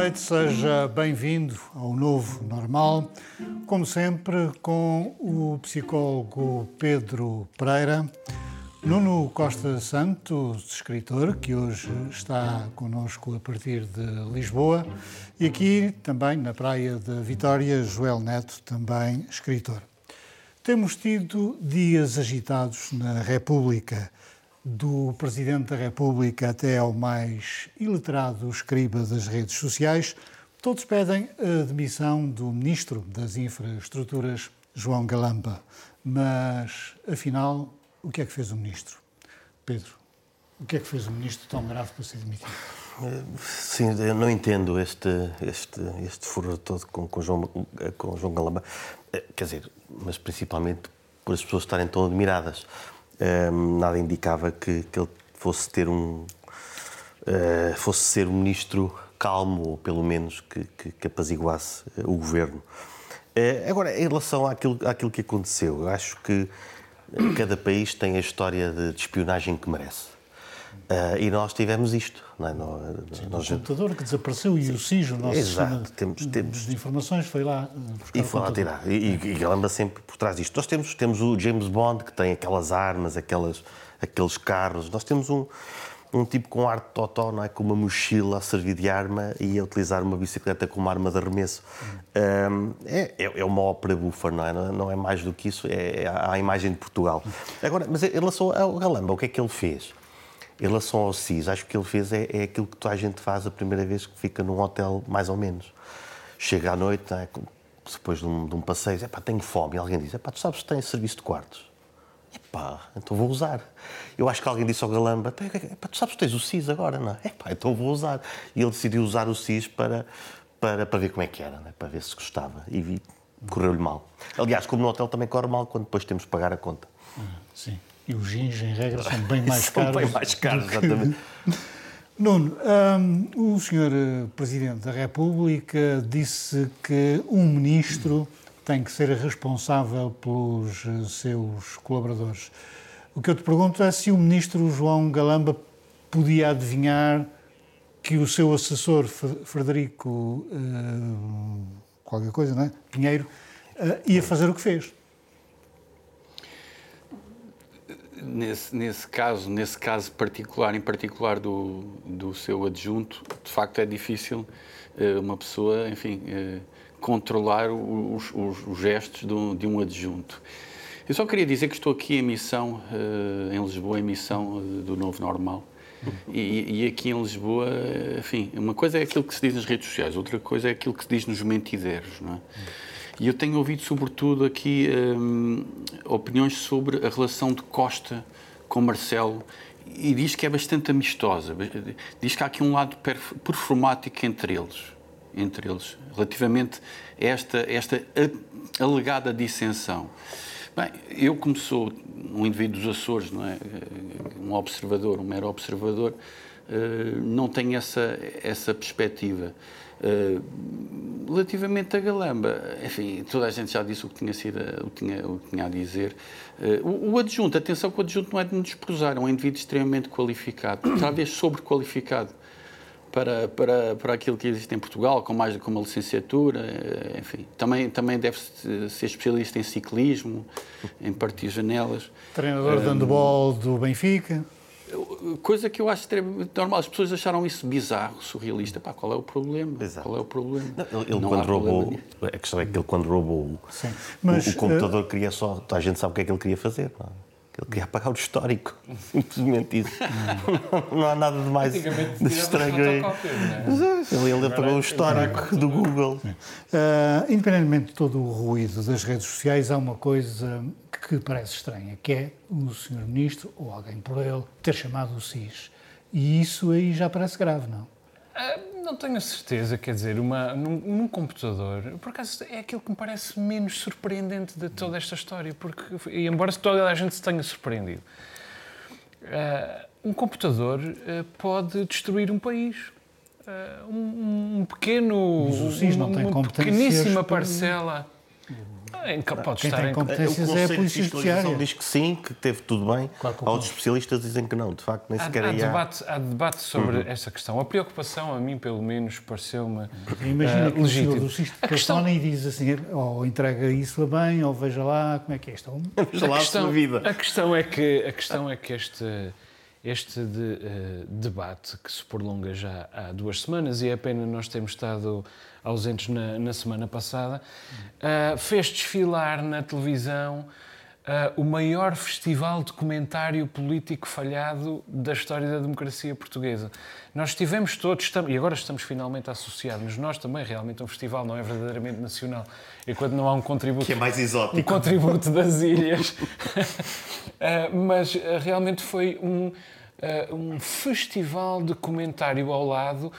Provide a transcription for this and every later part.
Noite, seja bem-vindo ao novo normal. Como sempre, com o psicólogo Pedro Pereira, Nuno Costa Santos, escritor, que hoje está connosco a partir de Lisboa, e aqui também na Praia da Vitória, Joel Neto, também escritor. Temos tido dias agitados na República do Presidente da República até ao mais iletrado escriba das redes sociais, todos pedem a demissão do Ministro das Infraestruturas, João Galamba. Mas, afinal, o que é que fez o Ministro? Pedro, o que é que fez o Ministro tão grave para ser demitido? Sim, eu não entendo este, este, este furor todo com, com, João, com João Galamba. Eh, quer dizer, mas principalmente por as pessoas estarem tão admiradas um, nada indicava que, que, ele fosse ter um uh, fosse ser um ministro calmo ou pelo menos que, que, que apaziguasse o governo. Uh, agora, em relação àquilo, àquilo que aconteceu, eu acho que cada país tem a história de, de espionagem que merece. Uh, e nós tivemos isto. Não é? nós, Sim, nós... O computador que desapareceu e o SIS, o nosso Exato, temos, temos... de informações, foi lá buscar E foi lá tirar. E, e, e anda sempre por trás disto. Nós temos, temos o James Bond, que tem aquelas armas, aquelas, aqueles carros. Nós temos um, um tipo com ar de totó, não é? com uma mochila a servir de arma e a utilizar uma bicicleta como arma de arremesso. Um, é, é, é, uma ópera bufa, não é? Não é mais do que isso, é, é a imagem de Portugal. Agora, mas em relação ao Galamba, o que é que ele fez? Em relação ao CIS, acho que ele fez é, é aquilo que toda a gente faz a primeira vez que fica num hotel, mais ou menos. Chega à noite, é, depois de um, de um passeio, diz, tenho fome. E alguém diz, tu sabes que tens serviço de quartos? Epá, então vou usar. Eu acho que alguém disse ao Galamba, tu sabes que tens o CIS agora, não é? Epá, então vou usar. E ele decidiu usar o CIS para, para, para ver como é que era, é? para ver se gostava. E correu-lhe mal. Aliás, como no hotel também corre mal quando depois temos que pagar a conta. sim. E os jeans, em regra, são bem mais são caros. São bem mais caros, que... exatamente. Nuno, um, o senhor eh, Presidente da República disse que um ministro tem que ser responsável pelos eh, seus colaboradores. O que eu te pergunto é se o ministro João Galamba podia adivinhar que o seu assessor Frederico uh, qualquer coisa, não é? Pinheiro uh, ia fazer o que fez. Nesse, nesse caso, nesse caso particular, em particular do, do seu adjunto, de facto é difícil uh, uma pessoa, enfim, uh, controlar os, os, os gestos de, de um adjunto. Eu só queria dizer que estou aqui em missão, uh, em Lisboa, em missão do Novo Normal. E, e, aqui em Lisboa, enfim, uma coisa é aquilo que se diz nas redes sociais, outra coisa é aquilo que se diz nos mentideiros, não é? E eu tenho ouvido, sobretudo, aqui hum, opiniões sobre a relação de Costa com Marcelo e diz que é bastante amistosa. Diz que há aqui um lado performático entre eles, entre eles, relativamente a esta, esta alegada dissensão. Bem, eu como sou um indivíduo dos Açores, não é? um observador, um mero observador, eh, não tenho essa, essa perspectiva. Relativamente a Galamba, enfim, toda a gente já disse o que tinha, sido, o que tinha, o que tinha a dizer. Uh, o, o, adjunto, atenção que o adjunto não é de nos desprezar, é um indivíduo extremamente qualificado, talvez sobrequalificado para, para, para aquilo que existe em Portugal, com mais que uma licenciatura, eh, enfim. Também, também deve ser especialista em ciclismo, em partir janelas. Treinador de handball do Benfica. Coisa que eu acho extremamente normal. As pessoas acharam isso bizarro, surrealista. Pá, qual é o problema? Exato. Qual é o problema? Não, ele, Não quando roubou. A questão é que ele, quando roubou Mas, o, o, computador, uh... queria só. A gente sabe o que é que ele queria fazer. Não? É? Ele queria apagar o histórico. Simplesmente isso. não há nada de mais de estranho aí. É? Ele, ele apagou o histórico do Google. Uh, independentemente de todo o ruído das redes sociais, há uma coisa que parece estranha, que é o Sr. Ministro, ou alguém por ele, ter chamado o SIS. E isso aí já parece grave, não? Uh, não tenho a certeza, quer dizer, uma, num, num, computador, por acaso é aquilo que me parece menos surpreendente de toda esta história, porque, embora toda a gente se tenha surpreendido, uh, um computador uh, pode destruir um país. Um, um, pequeno, Mas o SIS não tem uma pequeníssima parcela. Em, pode Quem estar tem em, competências o é a Polícia Judiciária. diz que sim, que teve tudo bem. Claro que o Outros especialistas dizem que não, de facto, nem Há, sequer há há. debate, há debate sobre essa questão. A preocupação, a mim, pelo menos, pareceu-me Imagina eh, que o senhor legítima. do Cisto A questão, e diz assim, ou entrega isso a bem, ou veja lá como é que é isto. Veja lá a questão, vida. a questão é que, a questão é que este, este de, eh, debate, que se prolonga já há duas semanas, e é pena nós termos estado ausentes na, na semana passada, ah, fez desfilar na televisão ah, o maior festival de comentário político falhado da história da democracia portuguesa. Nós estivemos todos, estamos, e agora estamos finalmente a associar-nos, nós também, realmente, um festival não é verdadeiramente nacional, enquanto não há um contributo Que é mais exótico. contributo das ilhas. Uh, mas uh, realmente foi um, uh, um festival de comentário ao lado.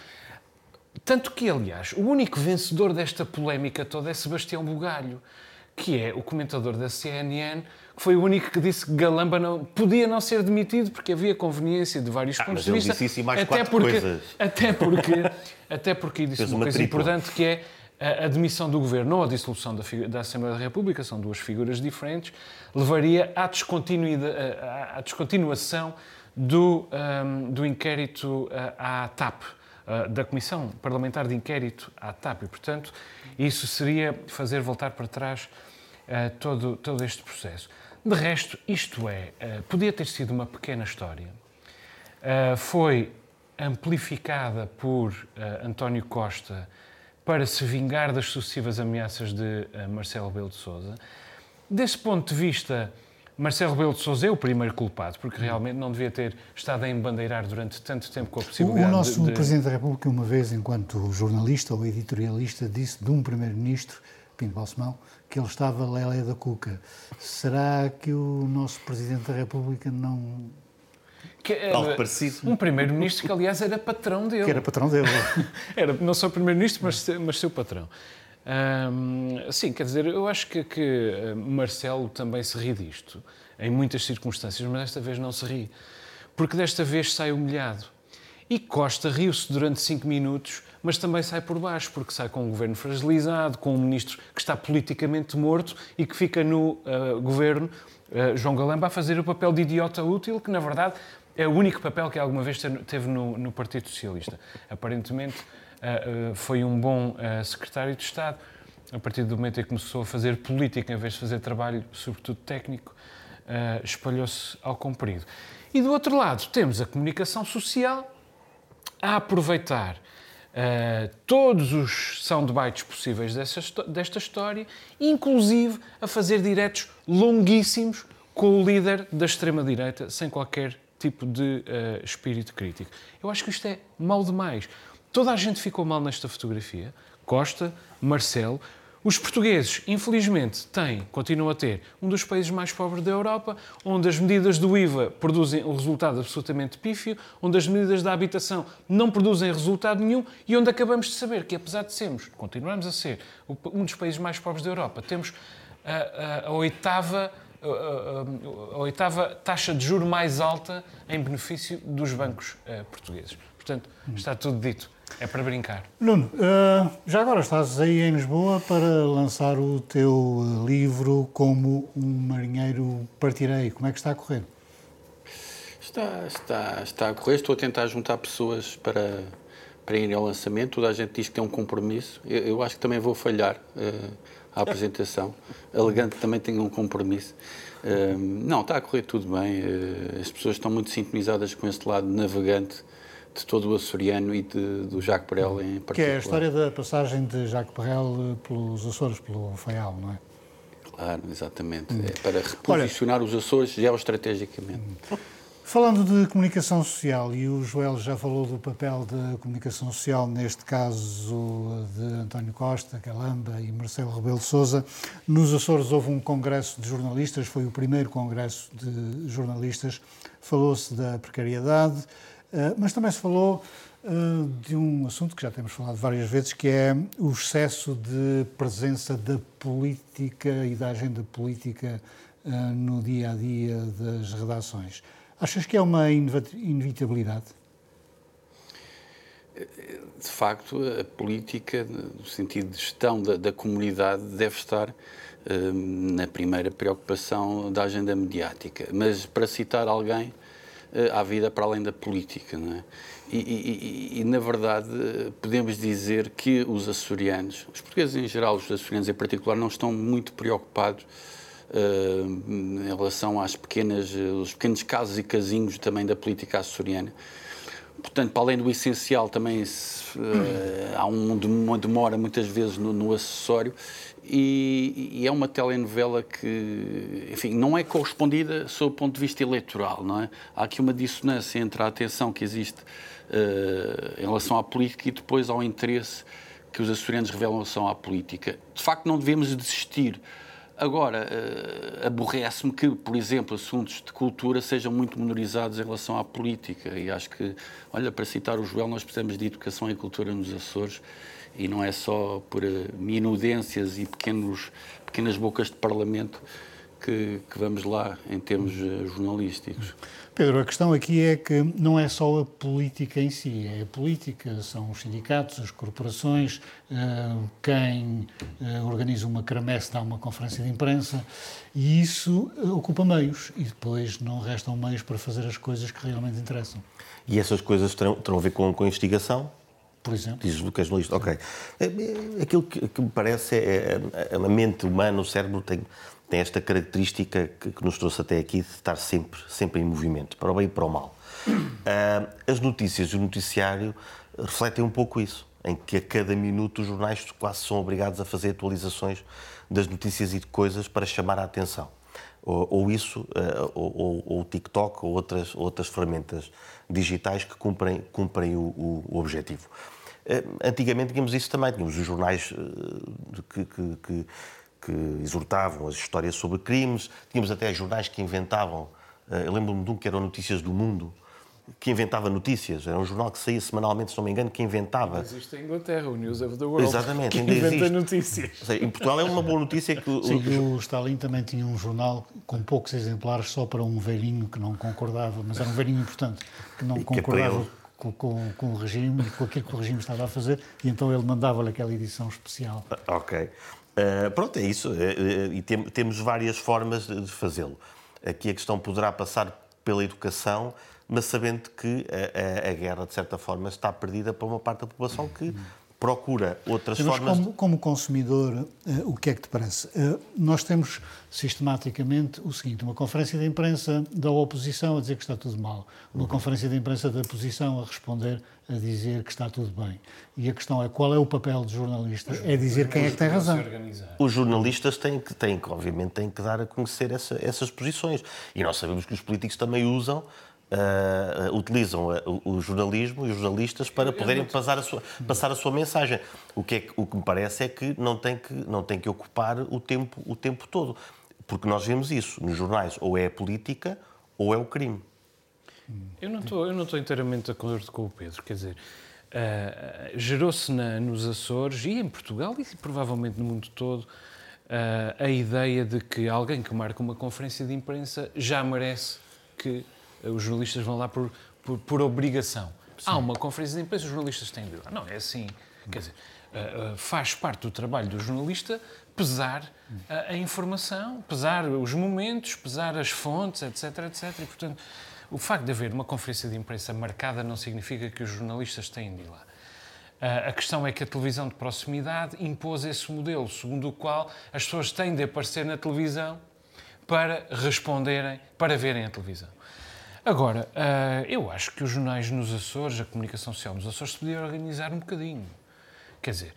Tanto que, aliás, o único vencedor desta polémica toda é Sebastião Bugalho, que é o comentador da CNN, que foi o único que disse que Galamba não, podia não ser demitido porque havia conveniência de vários pontos mas de vista. disse isso e mais até quatro porque, coisas. Até porque, até porque disse Fez uma, uma coisa tripla. importante que é a, a demissão do governo ou a dissolução da, da Assembleia da República, são duas figuras diferentes, levaria à, à- à descontinuação do, ahm, do inquérito ah, à TAP, ah, da Comissão Parlamentar de Inquérito à TAP. E, portanto, isso seria fazer voltar para trás ah, todo, todo este processo. De resto, isto é, ah, podia ter sido uma pequena história. Uh, foi amplificada por uh, António Costa para se vingar das sucessivas ameaças de uh, Marcelo Rebelo de Sousa. Desse ponto de vista, Marcelo Rebelo de Sousa é o primeiro culpado, porque realmente não devia ter estado a embandeirar durante tanto tempo com a O, possibilidade o nosso de- Presidente da República, uma vez, enquanto jornalista ou editorialista, disse de um Primeiro-Ministro, Pinto Balsemão, que ele estava lelé da cuca. Será que o nosso Presidente da República não... que, uh, Algo parecido. Um primeiro-ministro que, aliás, era patrão dele. que era patrão dele? Era não só primeiro-ministro, mas, mas seu patrão. Ahm, sim, quer dizer, eu acho que, que eh, Marcelo também se ri disto, em muitas circunstâncias, mas desta vez não se ri. Porque desta vez sai humilhado. E Costa riu-se durante cinco minutos, mas também sai por baixo, porque sai com um governo fragilizado, com um ministro que está politicamente morto e que fica no ah, governo, ah, João Galamba, a fazer o papel de idiota útil, que na verdade é o único papel que alguma vez te- teve no, no Partido Socialista. Aparentemente ah, foi um bom secretário de Estado. A partir do momento em que começou a fazer política em vez de fazer trabalho, sobretudo técnico, ah, espalhou-se ao comprido. E do outro lado temos a comunicação social a aproveitar eh, todos os soundbites possíveis dessa, desta história, inclusive a fazer diretos longuíssimos com o líder da extrema-direita, sem qualquer tipo de eh, espírito crítico. Eu acho que isto é mal demais. Toda a gente ficou mal nesta fotografia. Costa, Marcelo. Os portugueses, infelizmente, têm, continuam a ter, um dos países mais pobres da Europa, onde as medidas do IVA produzem um resultado absolutamente pífio, onde as medidas da habitação não produzem resultado nenhum e onde acabamos de saber que, apesar de sermos, continuamos a ser, um dos países mais pobres da Europa, temos a, a- a oitava, a, a- oitava taxa de juro mais alta em benefício dos bancos eh, portugueses. Portanto, está tudo dito. É para brincar. Nuno, eh, já agora estás aí em Lisboa para lançar o teu eh, livro Como um Marinheiro Partirei. Como é que está a correr? Está, está, está a correr, estou a tentar juntar pessoas para, para irem ao lançamento. Toda a gente diz que tem um compromisso. Eu, eu acho que também vou falhar à apresentação, alegando que também tenho um compromisso. Eh, não, está a correr tudo bem. eh, as pessoas estão muito sintonizadas com este lado navegante de todo o açoriano e de, do Jacques Brel em particular. Que é a história da passagem de Jacques Perrel eh, pelos Açores, pelo Faial, não é? Claro, exatamente. É para reposicionar os Açores geoestrategicamente. Falando de comunicação social, e o Joel já falou do papel da comunicação social, neste caso de António Costa, Calamba e Marcelo Rebelo de Sousa, nos Açores houve um congresso de jornalistas, foi o primeiro congresso de jornalistas, falou-se da precariedade, mas também se falou eh, de um assunto que já temos falado várias vezes, que é o excesso de presença da política e da agenda política eh, no dia a dia das redações. Achas que é uma inevitabilidade? de facto, a política, no sentido de gestão da, da comunidade, deve estar na primeira preocupação da agenda mediática. Mas, para citar alguém, há vida para além da política, não é? E, e, e, na verdade, podemos dizer que os açorianos, os portugueses em geral, os açorianos em particular, não estão muito preocupados uh, em relação às pequenas, os pequenos casos e casinhos também da política açoriana. Portanto, para além do essencial, também se, uh, há um, uma demora muitas vezes no, no acessório e, e, é uma telenovela que, enfim, não é correspondida sob o ponto de vista eleitoral, não é? Há aqui uma dissonância entre a atenção que existe uh, em relação à política e depois ao interesse que os açorianos revelam em relação à política. De facto, não devemos desistir. Agora, uh, aborrece-me que, por exemplo, assuntos de cultura sejam muito menorizados em relação à política. E acho que, olha, para citar o Joel, nós precisamos de educação e cultura nos Açores e não é só por minudências e pequenos, pequenas bocas de parlamento que, que vamos lá em termos uh, jornalísticos. Pedro, a questão aqui é que não é só a política em si, é a política, são os sindicatos, as corporações, uh, quem organiza uma quermesse dá uma conferência de imprensa e isso ocupa meios e depois não restam meios para fazer as coisas que realmente interessam. E essas coisas terão, terão a ver com, com a investigação? Por exemplo. Que és jornalista. Ok. É, é, aquilo que, que me parece é, é, a mente humana, o cérebro tem, tem esta característica que, que, nos trouxe até aqui de estar sempre, sempre em movimento, para o bem e para o mal. Uh, as notícias e o noticiário refletem um pouco isso, em que a cada minuto os jornais quase são obrigados a fazer atualizações das notícias e de coisas para chamar a atenção. Ou, ou isso, uh, ou, ou, o TikTok, ou outras, outras ferramentas digitais que cumprem, cumprem o, o, o objetivo. Uh, antigamente tínhamos isso também, tínhamos os jornais uh, que, que, que, que, exortavam as histórias sobre crimes, tínhamos até jornais que inventavam, eu lembro-me de um que era Notícias do Mundo, que inventava notícias. Era um jornal que saía semanalmente, se não me engano, que inventava. Existe em Inglaterra, o News of the World. Exatamente, que ainda inventa existe. notícias. Seja, em Portugal é uma boa notícia que. Sim, o Stalin também tinha um jornal com poucos exemplares só para um velhinho que não concordava, mas era um velhinho importante, que não que é concordava com, com, com, o regime, com aquilo que o regime estava a fazer, e então ele mandava-lhe aquela edição especial. Ah, ok. Uh, pronto, é isso. Uh, uh, e tem, temos várias formas de fazê-lo. Aqui a questão poderá passar pela educação, mas sabendo que a, a, a, guerra, de certa forma, está perdida para uma parte da população que procura outras mas formas. Como, como consumidor, uh, o que é que te parece? Uh, nós temos sistematicamente o seguinte: uma conferência de imprensa da oposição a dizer que está tudo mal, uma uhum. conferência de imprensa da posição a responder a dizer que está tudo bem. E a questão é qual é o papel do jornalista? É dizer quem é que tem razão. Os jornalistas têm que, têm que obviamente, têm que dar a conhecer essa, essas posições. E nós sabemos que os políticos também usam Uh, utilizam uh, o, jornalismo e os jornalistas para poderem passar a sua, passar a sua mensagem. O que, é, o que me parece é que não tem que, não tem que ocupar o tempo, o tempo todo. Porque nós vemos isso nos jornais, ou é a política ou é o crime. Eu não estou, eu não estou inteiramente de acordo com o Pedro. Quer dizer, uh, gerou-se nos Açores e em Portugal e provavelmente no mundo todo a ideia de que alguém que marca uma conferência de imprensa já merece que os jornalistas vão lá por, por, por obrigação. Sim. Há uma conferência de imprensa, os jornalistas têm de ir lá. Não, é assim. Quer dizer, uh, uh, faz parte do trabalho do jornalista pesar a, informação, pesar os momentos, pesar as fontes, etc, etc. E, portanto, o facto de haver uma conferência de imprensa marcada não significa que os jornalistas têm de ir lá. A questão é que a televisão de proximidade impôs esse modelo, segundo o qual as pessoas têm de aparecer na televisão para responderem, para verem a televisão. Agora, uh, eu acho que os jornais nos Açores, a comunicação social nos Açores, se podia organizar um bocadinho. Quer dizer,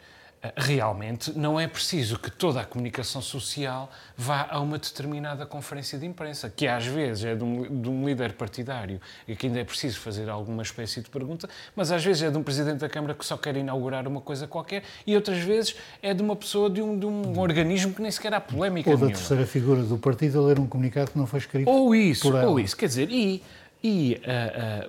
realmente não é preciso que toda a comunicação social vá a uma determinada conferência de imprensa, que às vezes é de um, de um líder partidário e que ainda é preciso fazer alguma espécie de pergunta, mas às vezes é de um presidente da Câmara que só quer inaugurar uma coisa qualquer e outras vezes é de uma pessoa de um, de um organismo que nem sequer há polémica Ou da terceira figura do partido a ler um comunicado que não foi escrito Ou isso, por ela. ou isso. Quer dizer, e e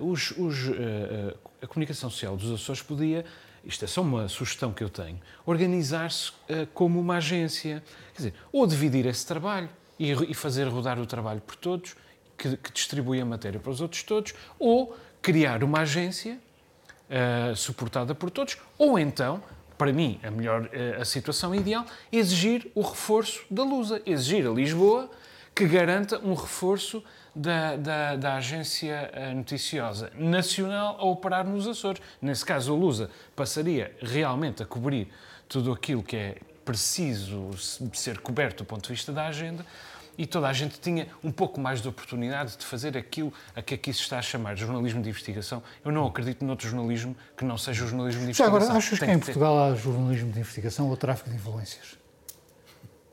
uh, uh, os, os, uh, a comunicação social dos Açores podia, isto é só uma sugestão que eu tenho, organizar-se como uma agência. Quer dizer, ou dividir esse trabalho e, e fazer rodar o trabalho por todos, que, que, distribui a matéria para os outros todos, ou criar uma agência uh, suportada por todos, ou então, para mim, a melhor uh, a situação ideal, exigir o reforço da Lusa, exigir a Lisboa que garanta um reforço da, da, da, agência noticiosa nacional a operar nos Açores. Nesse caso, a Lusa passaria realmente a cobrir tudo aquilo que é preciso ser coberto do ponto de vista da agenda e toda a gente tinha um pouco mais de oportunidade de fazer aquilo a que aqui se está a chamar jornalismo de investigação. Eu não acredito noutro jornalismo que não seja o jornalismo de investigação. Já agora, achas Tem que em Portugal há jornalismo de investigação ou tráfico de influências?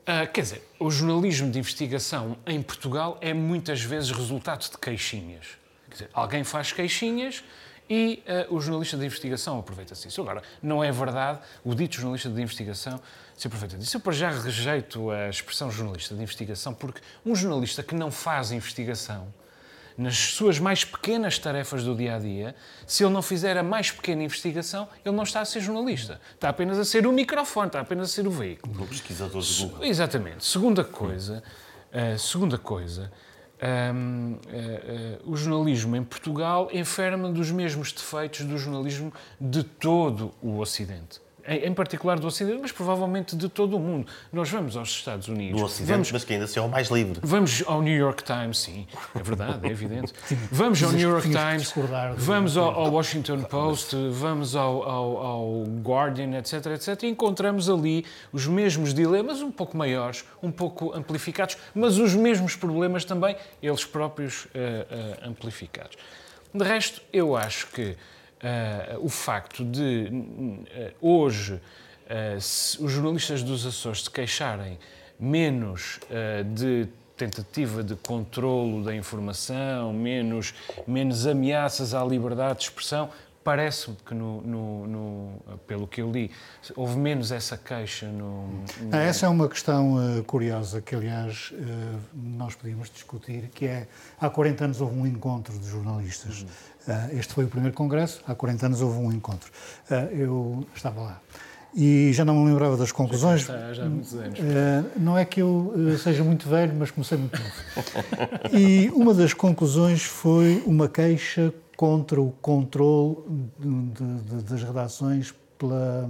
Uh, quer dizer, o jornalismo de investigação em Portugal é muitas vezes resultado de queixinhas. Quer dizer, alguém faz queixinhas e uh, o jornalista de investigação aproveita-se disso. Agora, não é verdade, o dito jornalista de investigação se aproveita disso. Eu, já, rejeito a expressão jornalista de investigação, porque um jornalista que não faz investigação, nas suas mais pequenas tarefas do dia a dia, se ele não fizer a mais pequena investigação, ele não está a ser jornalista. Está apenas a ser o microfone, está apenas a ser o veículo. O pesquisador de Google. Exatamente. Segunda coisa, uh, segunda coisa um, uh, uh, o jornalismo em Portugal enferma dos mesmos defeitos do jornalismo de todo o Ocidente em particular do Ocidente, mas provavelmente de todo o mundo. Nós vamos aos Estados Unidos. Do Ocidente, vamos, mas que ainda assim é o mais livre. Vamos ao New York Times, sim, é verdade, é evidente. Vamos ao New York Times, vamos ao, ao, Washington Post, vamos ao, ao, ao, Guardian, etc, etc, e encontramos ali os mesmos dilemas, um pouco maiores, um pouco amplificados, mas os mesmos problemas também, eles próprios uh, uh, amplificados. De resto, eu acho que uh, o facto de uh, hoje se, os jornalistas dos Açores se queixarem menos de tentativa de controlo da informação, menos, menos ameaças à liberdade de expressão, parece-me que, no, no, no, pelo que eu li, houve menos essa queixa no... no... Ah, essa é uma questão uh, curiosa que, aliás, uh, nós podíamos discutir, que é, há 40 anos houve um encontro de jornalistas. Uhum. Uh, este foi o primeiro congresso, há 40 anos houve um encontro. eu estava lá. E já não me lembrava das conclusões. Já, já há muitos anos. não é que eu seja muito velho, mas comecei muito novo. e uma das conclusões foi uma queixa contra o controle de, de, das redações pela,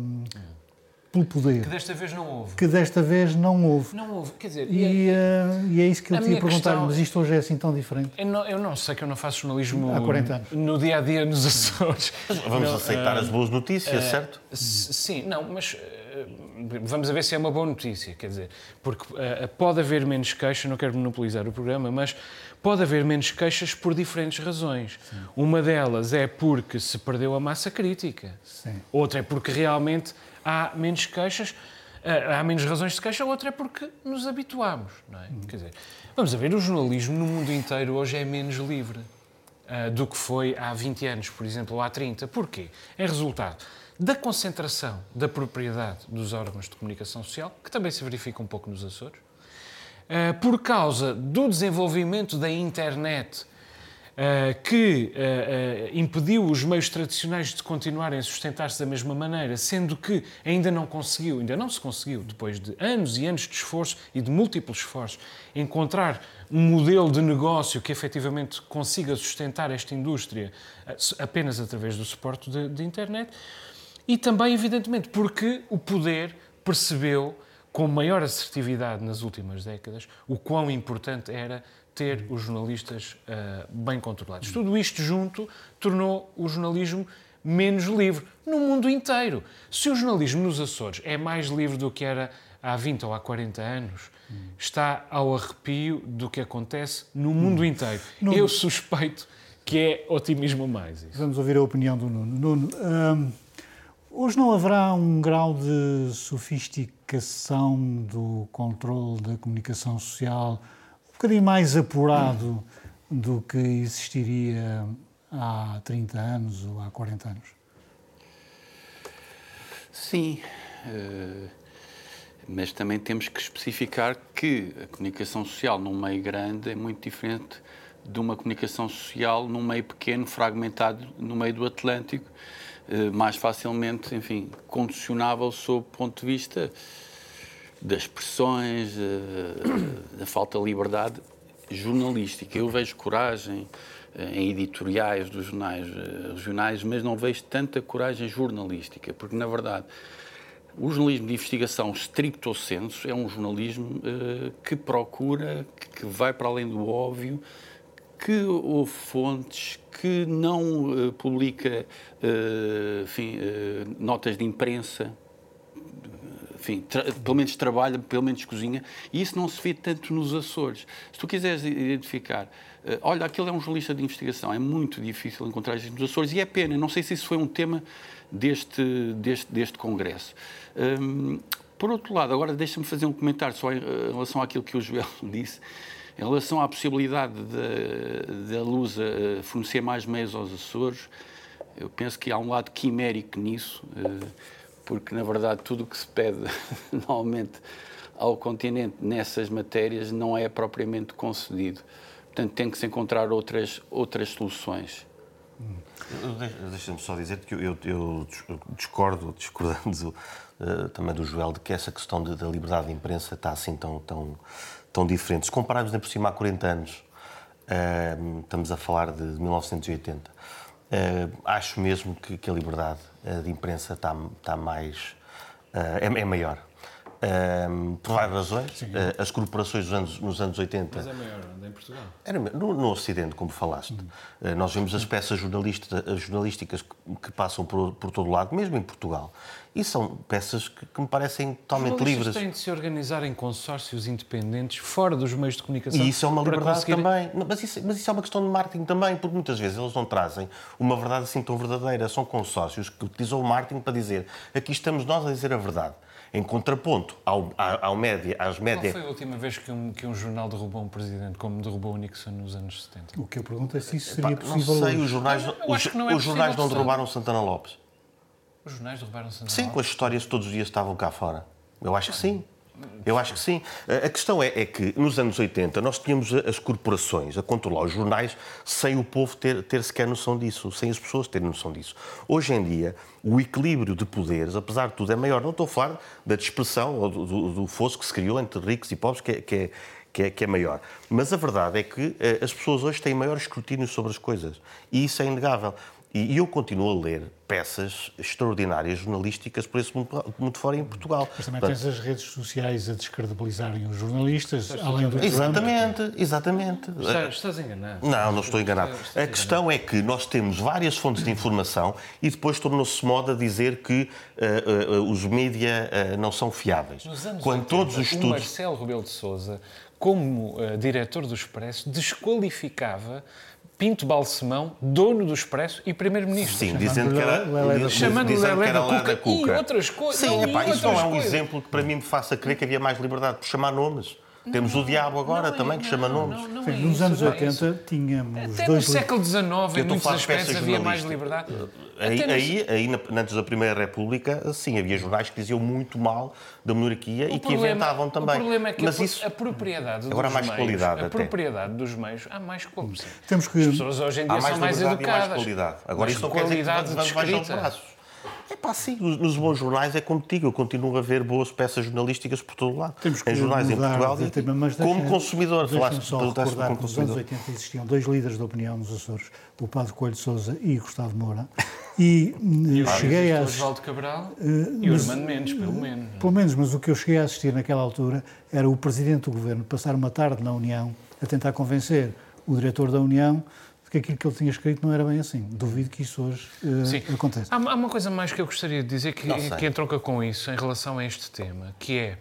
pelo poder. Que desta vez não houve. Que desta vez não houve. Não houve, quer dizer... E, é, uh, e é isso que eu te ia perguntar, questão, mas isto hoje é assim tão diferente? Eu não, eu não sei que eu não faço jornalismo... Há 40 anos. No dia-a-dia -dia, nos Açores. Vamos não, aceitar uh, as boas notícias, uh, certo? Sim, não, mas vamos a ver se é uma boa notícia, quer dizer, porque pode haver menos queixa, não quero monopolizar o programa, mas pode haver menos queixas por diferentes razões. Sim. Uma delas é porque se perdeu a massa crítica. Sim. Outra é porque realmente há menos queixas, eh, há menos razões de queixa, outra é porque nos habituamos. Não é? Hum. Quer dizer, vamos a ver, o jornalismo no mundo inteiro hoje é menos livre uh, do que foi há 20 anos, por exemplo, ou há 30. Porquê? É resultado da concentração da propriedade dos órgãos de comunicação social, que também se verifica um pouco nos Açores, por causa do desenvolvimento da internet, eh, que eh, impediu os meios tradicionais de continuarem a sustentar-se da mesma maneira, sendo que ainda não conseguiu, ainda não se conseguiu, depois de anos e anos de esforço e de múltiplos esforços, encontrar um modelo de negócio que efetivamente consiga sustentar esta indústria apenas através do suporte de, de internet. E também, evidentemente, porque o poder percebeu com maior assertividade nas últimas décadas o quão importante era ter os jornalistas uh, bem controlados. Tudo isto junto tornou o jornalismo menos livre no mundo inteiro. Se o jornalismo nos Açores é mais livre do que era há 20 ou há 40 anos, está ao arrepio do que acontece no mundo inteiro. Eu suspeito que é otimismo mais. Isso. Vamos ouvir a opinião do Nuno. Nuno, hum, hoje não haverá um grau de sofisticação aplicação do controle da comunicação social um bocadinho mais apurado do que existiria há 30 anos ou há 40 anos? Sim, uh, mas também temos que especificar que a comunicação social num meio grande é muito diferente de uma comunicação social num meio pequeno, fragmentado no meio do Atlântico, mais facilmente, enfim, condicionável sob o ponto de vista das pressões, uh, da falta de liberdade jornalística. Eu vejo coragem, em editoriais dos jornais regionais, mas não vejo tanta coragem jornalística, porque, na verdade, o jornalismo de investigação stricto senso é um jornalismo que procura, que vai para além do óbvio, que houve fontes, que não uh, publica uh, enfim, uh, notas de imprensa, enfim, pelo menos trabalha, pelo menos cozinha, e isso não se vê tanto nos Açores. Se tu quiseres identificar, olha, aquele é um jornalista de investigação, é muito difícil encontrar isso nos Açores, e é pena, não sei se isso foi um tema deste, deste, deste congresso. Um, por outro lado, agora deixa-me fazer um comentário só em relação àquilo que o Joel disse. Em relação à possibilidade da Lusa eh, fornecer mais meios aos Açores, eu penso que há um lado quimérico nisso, eh, porque na verdade tudo o que se pede normalmente ao continente nessas matérias não é propriamente concedido. Portanto, tem que se encontrar outras, outras soluções. Deixa-me só dizer que eu, eu, discordo, discordando uh, também do Joel, de que essa questão de, da liberdade de imprensa está assim tão, tão, tão diferentes. Compararmos, por cima, há 40 anos, uh, estamos a falar de 1980, uh, eh, acho mesmo que, que a liberdade uh, de imprensa está, está mais. É, é, maior. por várias razões. Uh, as corporações anos, nos anos 80. Mas é maior, onde? Em Portugal? Era, no, no Ocidente, como falaste. Uh, nós vemos as peças jornalísticas que, que passam por, por todo lado, mesmo em Portugal. E são peças que, que me parecem totalmente livres. têm de se organizar em consórcios independentes fora dos meios de comunicação. E isso é uma liberdade conseguir... também. Mas isso, mas isso é uma questão de marketing também, porque muitas vezes eles não trazem uma verdade assim tão verdadeira. São consórcios que utilizam o marketing para dizer aqui estamos nós a dizer a verdade em contraponto ao, ao, ao média, às médias. Qual foi a última vez que um, que um jornal derrubou um presidente, como derrubou o Nixon nos anos 70? O que eu pergunto é se isso seria possível. Não sei, os jornais, não, os, não, é os jornais não derrubaram Santana Lopes. Os jornais derrubaram Santana Sim, com as histórias que todos os dias estavam cá fora. Eu acho que sim. Eu acho que sim. A questão é, é, que nos anos 80 nós tínhamos as corporações a controlar os jornais sem o povo ter, ter sequer noção disso, sem as pessoas terem noção disso. Hoje em dia, o equilíbrio de poderes, apesar de tudo, é maior. Não estou a falar da dispersão ou do, do, do fosso que se criou entre ricos e pobres, que é, que é, que é, que é maior. Mas a verdade é que eh, as pessoas hoje têm maior escrutínio sobre as coisas. E isso é inegável. E eu continuo a ler peças extraordinárias jornalísticas por esse mundo, mundo fora em Portugal. Mas também Portanto, tens as redes sociais a descredibilizarem os jornalistas, além do Exatamente, Trump. exatamente. Estás, estás enganado. Não, não estou enganado. Estás a questão enganado. é que nós temos várias fontes de informação e depois tornou-se moda dizer que uh, uh, os mídia uh, não são fiáveis. Nos anos Quando 80, todos os estudos... o Marcelo Rebelo de Sousa, como diretor do Expresso, desqualificava Pinto Balsemão, dono do Expresso e Primeiro-Ministro. Sim, dizendo que era Lelé chamando Lelé da Cuca, Cuca e outras coisas. Sim, não, epá, isso não é um coisas. exemplo que para mim me faça crer que havia mais liberdade por chamar nomes. Não, Temos o diabo agora não, também, que chama nomes. Não, Sim, é nos anos 80 é tínhamos Até dois... no século XIX, em muitos aspectos, havia mais liberdade. Aí, aí, aí, antes da Primeira República, sim, havia jornais que diziam muito mal da monarquia o e que inventavam também. O problema é que Mas a, isso, a propriedade agora dos há mais meios, qualidade a até. propriedade dos meios, há mais qualidade. Temos que... As pessoas hoje em dia são mais educadas. Mais qualidade. Agora isso não quer dizer que vamos baixar. É pá, sim, nos bons jornais é contigo. Eu continuo a ver boas peças jornalísticas por todo lado. Temos que em jornais em Portugal e tema, mas como deixa, consumidor. Falaste só recordar como nos anos 80 existiam dois líderes de opinião nos Açores, o Padre Coelho Souza e Gustavo Moura. E, e eh, cheguei a... Osvaldo Cabral uh, e o Armando Mendes, pelo menos. Pelo menos, mas o que eu cheguei a assistir naquela altura era o Presidente do Governo passar uma tarde na União a tentar convencer o diretor da União que aquilo que ele tinha escrito não era bem assim. Duvido que isso hoje uh, aconteça. Há, há, uma coisa mais que eu gostaria de dizer que, que entronca com isso em relação a este tema, que é,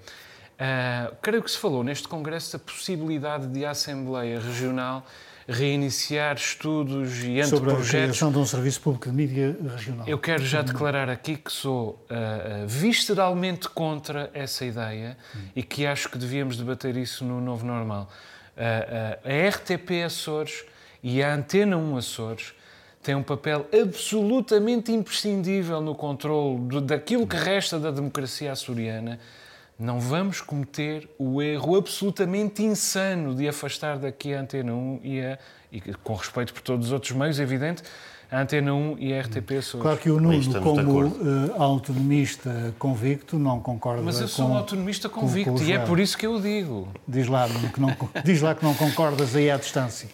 uh, creio que se falou neste Congresso da possibilidade de a Assembleia Regional reiniciar estudos e anteprojetos... Sobre a criação de um serviço público de mídia regional. Eu quero já declarar aqui que sou uh, visceralmente contra essa ideia hum. e que acho que devíamos debater isso no novo normal. Uh, a RTP Açores e a Antena 1 Açores tem um papel absolutamente imprescindível no controle daquilo que resta da democracia açoriana. Não vamos cometer o erro absolutamente insano de afastar daqui a Antena 1 e, a, e com respeito por todos os outros meios, evidente, a Antena 1 e a RTP Açores. Claro que o Nuno, como uh, autonomista convicto, não concorda com... Mas eu sou com, um autonomista convicto com, com e é por isso que eu o digo. Diz lá, que não, diz lá que não concordas aí à distância.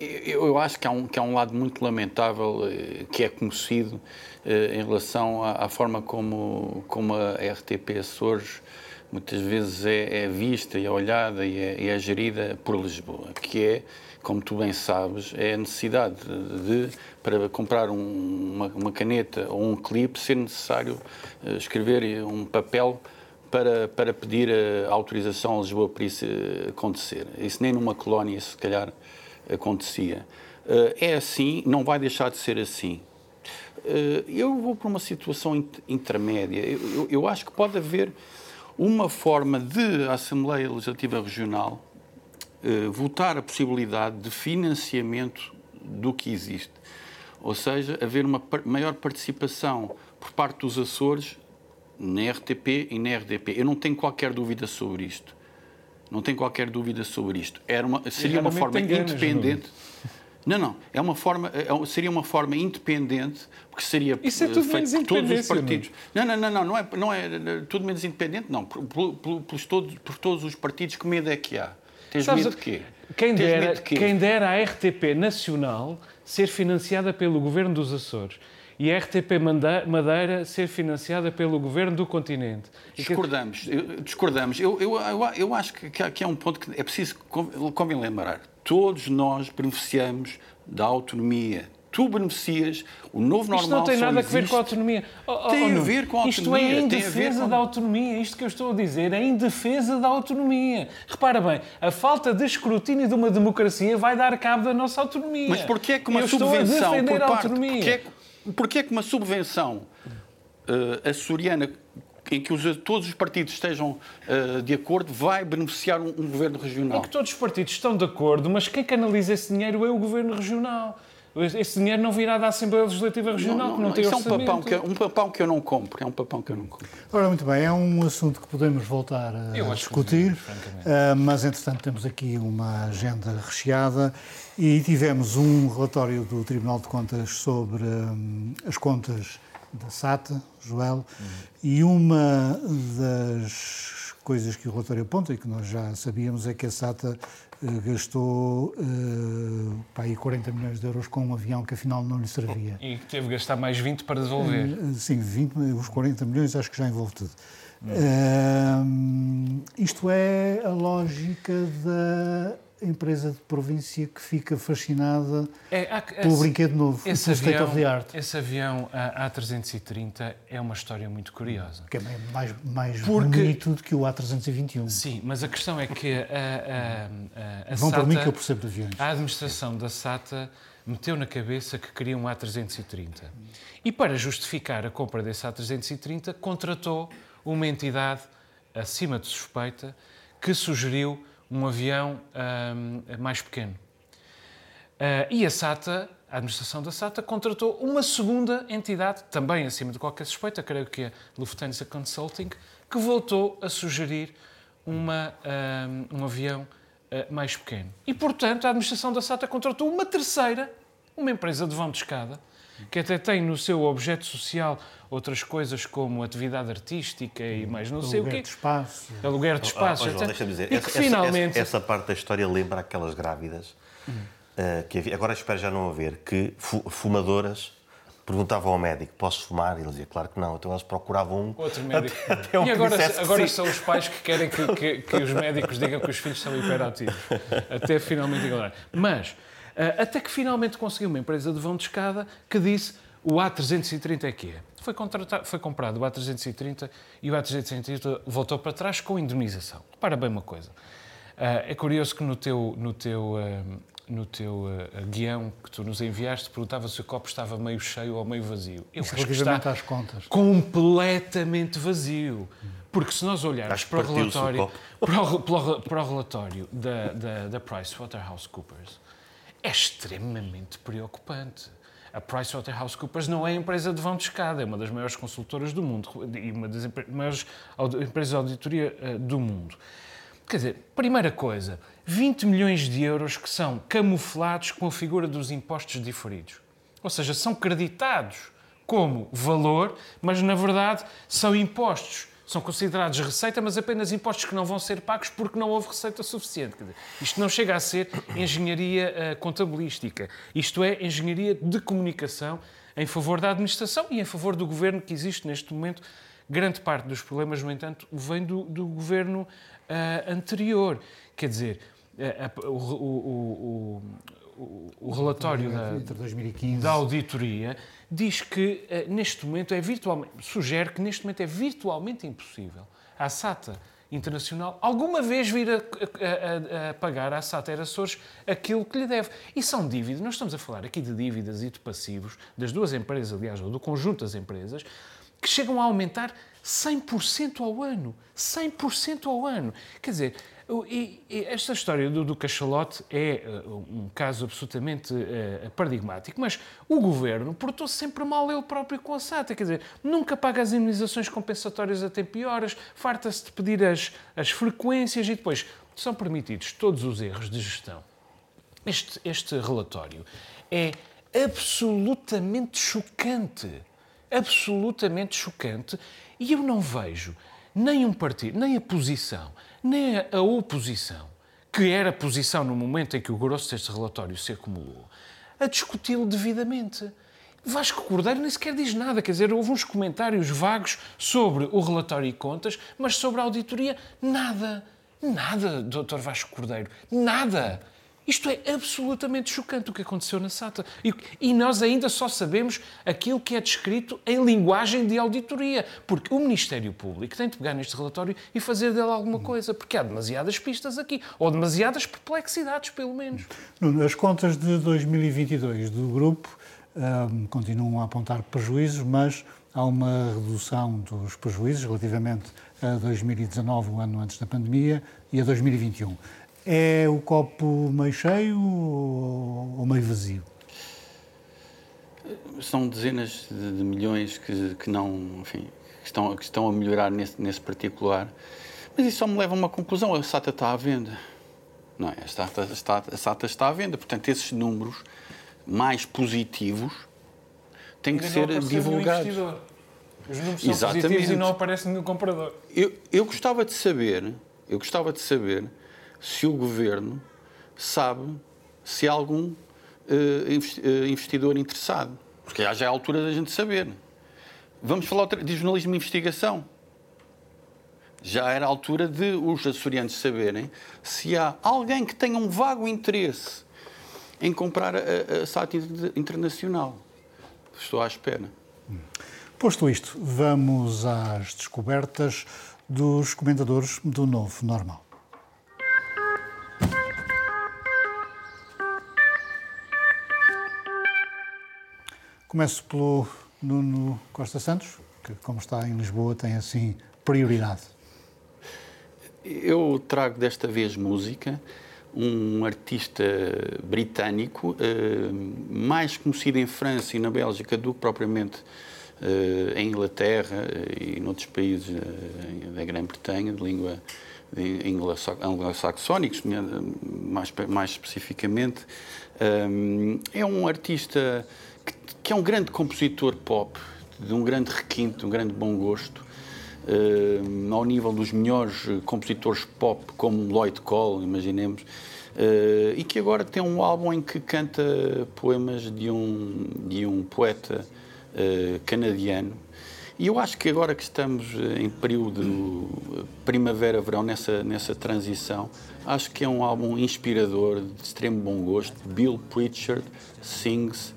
Eu, eu acho que há, um, que há um lado muito lamentável eh, que é conhecido eh, em relação à, à, forma como, como a RTP surge. Muitas vezes é, é vista e é olhada e é, é, gerida por Lisboa, que é, como tu bem sabes, é a necessidade de, para comprar um, uma, uma, caneta ou um clipe, ser necessário uh, escrever um papel para, para pedir a autorização a Lisboa para isso uh, acontecer. Isso nem numa colónia, se calhar, acontecia. Uh, é assim, não vai deixar de ser assim. eu vou para uma situação intermédia. Eu, eu, acho que pode haver uma forma de a Assembleia Legislativa Regional eh, votar a possibilidade de financiamento do que existe. Ou seja, haver uma maior participação por parte dos Açores na RTP e na RDP. Eu não tenho qualquer dúvida sobre isto. Não tenho qualquer dúvida sobre isto. Era uma, seria uma forma independente. Não, não. É uma forma, é, seria uma forma independente, porque seria Isso é tudo feito por todos os partidos. Não, não, não, não, não, é, não é tudo menos independente, não. Por, por, por, todos, por todos os partidos, que medo é que há? Tens Sabes, medo de quê? Quem dera, de quê? quem dera a RTP Nacional ser financiada pelo Governo dos Açores e a RTP Madeira ser financiada pelo Governo do continente. Discordamos, discordamos. Eu, eu, eu, eu acho que, que é um ponto que é preciso, convém lembrar todos nós beneficiamos da autonomia. Tu beneficias, o novo normal Isto não tem nada a ver com a autonomia. Oh, oh, tem a ver com a autonomia. Isto é em defesa com... da autonomia. Isto que eu estou a dizer é em defesa da autonomia. Repara bem, a falta de escrutínio de uma democracia vai dar cabo da nossa autonomia. Mas porquê é que uma eu subvenção por parte... Porquê, porquê é que uma subvenção uh, açoriana em que os, todos os partidos estejam uh, de acordo, vai beneficiar um, um, governo regional. Em que todos os partidos estão de acordo, mas quem canaliza esse dinheiro é o governo regional. Esse dinheiro não virá da Assembleia Legislativa Regional, não, não, que não, não tem isso é um papão, que, um papão que eu não compro. É um papão que eu não compro. Ora, muito bem, é um assunto que podemos voltar a discutir, uh, mas entretanto temos aqui uma agenda recheada e tivemos um relatório do Tribunal de Contas sobre um, as contas da SATA, Joel, uhum. e uma das coisas que o relatório aponta e que nós já sabíamos é que a SATA gastou uh, pá, 40 milhões de euros com um avião que afinal não lhe servia. E que teve que gastar mais 20 para devolver. Uh, sim, 20, os 40 milhões acho que já envolve tudo. Uhum. isto é a lógica da empresa de província que fica fascinada é, há, pelo brinquedo novo, esse pelo avião, state of the art. Esse avião a A330 é uma história muito curiosa. Que é mais, mais Porque, bonito do que o A321. Sim, mas a questão é que a, a, a, a Vão SATA, para mim que eu percebo de aviões. A administração da SATA meteu na cabeça que queria um A330. E para justificar a compra desse A330, contratou uma entidade acima de suspeita que sugeriu um avião um, mais pequeno. Uh, e a SATA, a administração da SATA, contratou uma segunda entidade, também acima de qualquer suspeita, creio que é a Lufthansa Consulting, que voltou a sugerir uma, um, um avião uh, mais pequeno. E, portanto, a administração da SATA contratou uma terceira, uma empresa de vão de escada, que até tem no seu objeto social outras coisas como atividade artística e mais não sei o quê. De espaço. Aluguer de espaço. Oh, oh, deixa-me dizer, essa, finalmente... essa, essa, parte da história lembra aquelas grávidas, hum. uh, que havia, agora espero já não haver, que fumadoras perguntavam ao médico, posso fumar? E ele dizia, claro que não. Então eles procuravam um. Outro médico. Até, até um e agora, agora são os pais que querem que, que, que, os médicos digam que os filhos são hiperativos. Até finalmente encontrar. Mas, até que finalmente conseguiu uma empresa de vão de escada que disse o A330 é que é. Foi, foi comprado o A330 e o A330 voltou para trás com indemnização. Para bem uma coisa. Uh, é curioso que no teu, no teu, uh, no teu uh, guião que tu nos enviaste perguntava se o copo estava meio cheio ou meio vazio. Eu Isso acho que está às contas. completamente vazio. Porque se nós olharmos para o relatório, para o, para, o, para o, relatório da, da, da PricewaterhouseCoopers, é extremamente preocupante. A PricewaterhouseCoopers não é a empresa de vão de escada, é uma das maiores consultoras do mundo e uma das maiores empresas de auditoria uh, do mundo. Quer dizer, primeira coisa, 20 milhões de euros que são camuflados com a figura dos impostos diferidos. Ou seja, são creditados como valor, mas na verdade são impostos são considerados receita, mas apenas impostos que não vão ser pagos porque não houve receita suficiente. Dizer, isto não chega a ser engenharia uh, contabilística. Isto é engenharia de comunicação em favor da administração e em favor do governo que existe neste momento. Grande parte dos problemas, no entanto, vem do, do governo uh, anterior. Quer dizer, uh, o, o, o, o, relatório da, da auditoria diz que uh, neste momento é virtualmente, sugere que neste momento é virtualmente impossível a SATA internacional alguma vez vir a, a, a, pagar à SATA Açores aquilo que lhe deve. E são dívidas, nós estamos a falar aqui de dívidas e de passivos das duas empresas, aliás, ou do conjunto das empresas, que chegam a aumentar 100% ao ano. 100% ao ano. Quer dizer, e, e esta história do, do cachalote é uh, um caso absolutamente uh, paradigmático, mas o governo portou-se sempre mal ele próprio com a SATA, quer dizer, nunca paga as indenizações compensatórias a tempo e horas, farta-se de pedir as, as frequências e depois são permitidos todos os erros de gestão. Este, este relatório é absolutamente chocante. Absolutamente chocante. E eu não vejo nem um partido, nem a posição, nem a oposição, que era a posição no momento em que o grosso deste relatório se acumulou, a discuti-lo devidamente. Vasco Cordeiro nem sequer diz nada, quer dizer, houve uns comentários vagos sobre o relatório e contas, mas sobre a auditoria, nada. Nada, Dr. Vasco Cordeiro, nada. Isto é absolutamente chocante o que aconteceu na SATA. E, e, nós ainda só sabemos aquilo que é descrito em linguagem de auditoria. Porque o Ministério Público tem de pegar neste relatório e fazer dele alguma coisa. Porque há demasiadas pistas aqui. Ou demasiadas perplexidades, pelo menos. As contas de 2022 do grupo um, continuam a apontar prejuízos, mas há uma redução dos prejuízos relativamente a 2019, o ano antes da pandemia, e a 2021. É o copo meio cheio ou meio vazio? São dezenas de, milhões que, que não, enfim, que estão, que estão a melhorar nesse, nesse particular. Mas isso só me leva a uma conclusão: a SATA está à venda. Não é? A SATA, está, a SATA está à venda. Portanto, esses números mais positivos têm que ser divulgados. Os números são Exatamente. positivos e não aparece nenhum comprador. Eu, eu gostava de saber, eu gostava de saber se o governo sabe se há algum uh, investidor interessado. Porque já é a altura da gente saber. Vamos falar de jornalismo de investigação. Já era a altura de os açorianos saberem se há alguém que tenha um vago interesse em comprar a, a SAT internacional. Estou à espera. Posto isto, vamos às descobertas dos comentadores do Novo Normal. Começo pelo Nuno Costa Santos, que, como está em Lisboa, tem assim prioridade. Eu trago desta vez música, um artista britânico, eh, mais conhecido em França e na Bélgica do que propriamente eh, em Inglaterra e noutros países eh, da Grã-Bretanha, de língua anglo-saxónicos, mais, mais especificamente. É um artista que é um grande compositor pop, de um grande requinte, de um grande bom gosto, uh, ao nível dos melhores compositores pop, como Lloyd Cole, imaginemos, uh, e que agora tem um álbum em que canta poemas de um, de um poeta uh, canadiano. E eu acho que agora que estamos em período primavera-verão, nessa, nessa transição, acho que é um álbum inspirador, de extremo bom gosto. Bill Pritchard sings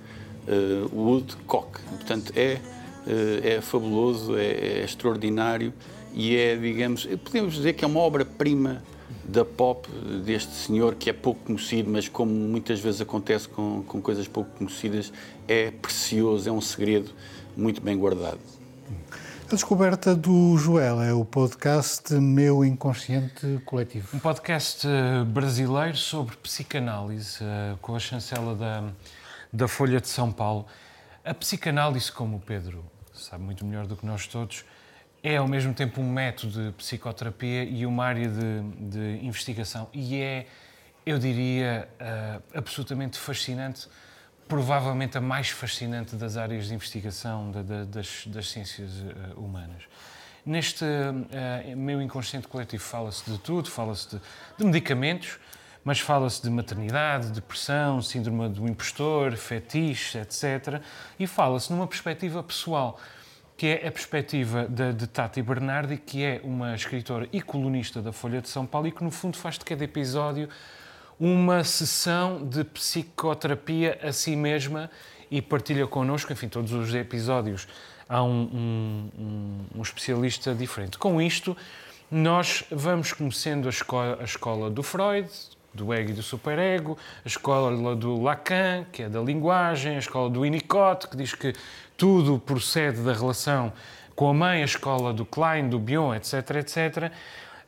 uh, Woodcock. Portanto, é, uh, é fabuloso, é, é, extraordinário e é, digamos, podemos dizer que é uma obra-prima da pop deste senhor que é pouco conhecido, mas como muitas vezes acontece com, com coisas pouco conhecidas, é precioso, é um segredo muito bem guardado. A descoberta do Joel é o podcast Meu Inconsciente Coletivo. Um podcast eh, brasileiro sobre psicanálise, com a chancela da da Folha de São Paulo. A psicanálise, como o Pedro sabe muito melhor do que nós todos, é ao mesmo tempo um método de psicoterapia e uma área de, de investigação. E é, eu diria, uh, absolutamente fascinante, provavelmente a mais fascinante das áreas de investigação das, das, ciências uh, humanas. neste uh, meu inconsciente coletivo fala-se de tudo, fala-se de, de, medicamentos, mas fala-se de maternidade, depressão, síndrome do impostor, fetiche, etc. E fala-se numa perspectiva pessoal, que é a perspectiva de, de Tati Bernardi, que é uma escritora e colunista da Folha de São Paulo e que, no fundo, faz de cada episódio uma sessão de psicoterapia a si mesma e partilha connosco, enfim, todos os episódios há um, um, um, especialista diferente. Com isto, nós vamos conhecendo a escola, a escola do Freud, do ego e do superego, a escola do Lacan, que é da linguagem, a escola do Winnicott, que diz que tudo procede da relação com a mãe, a escola do Klein, do Bion, etc, etc.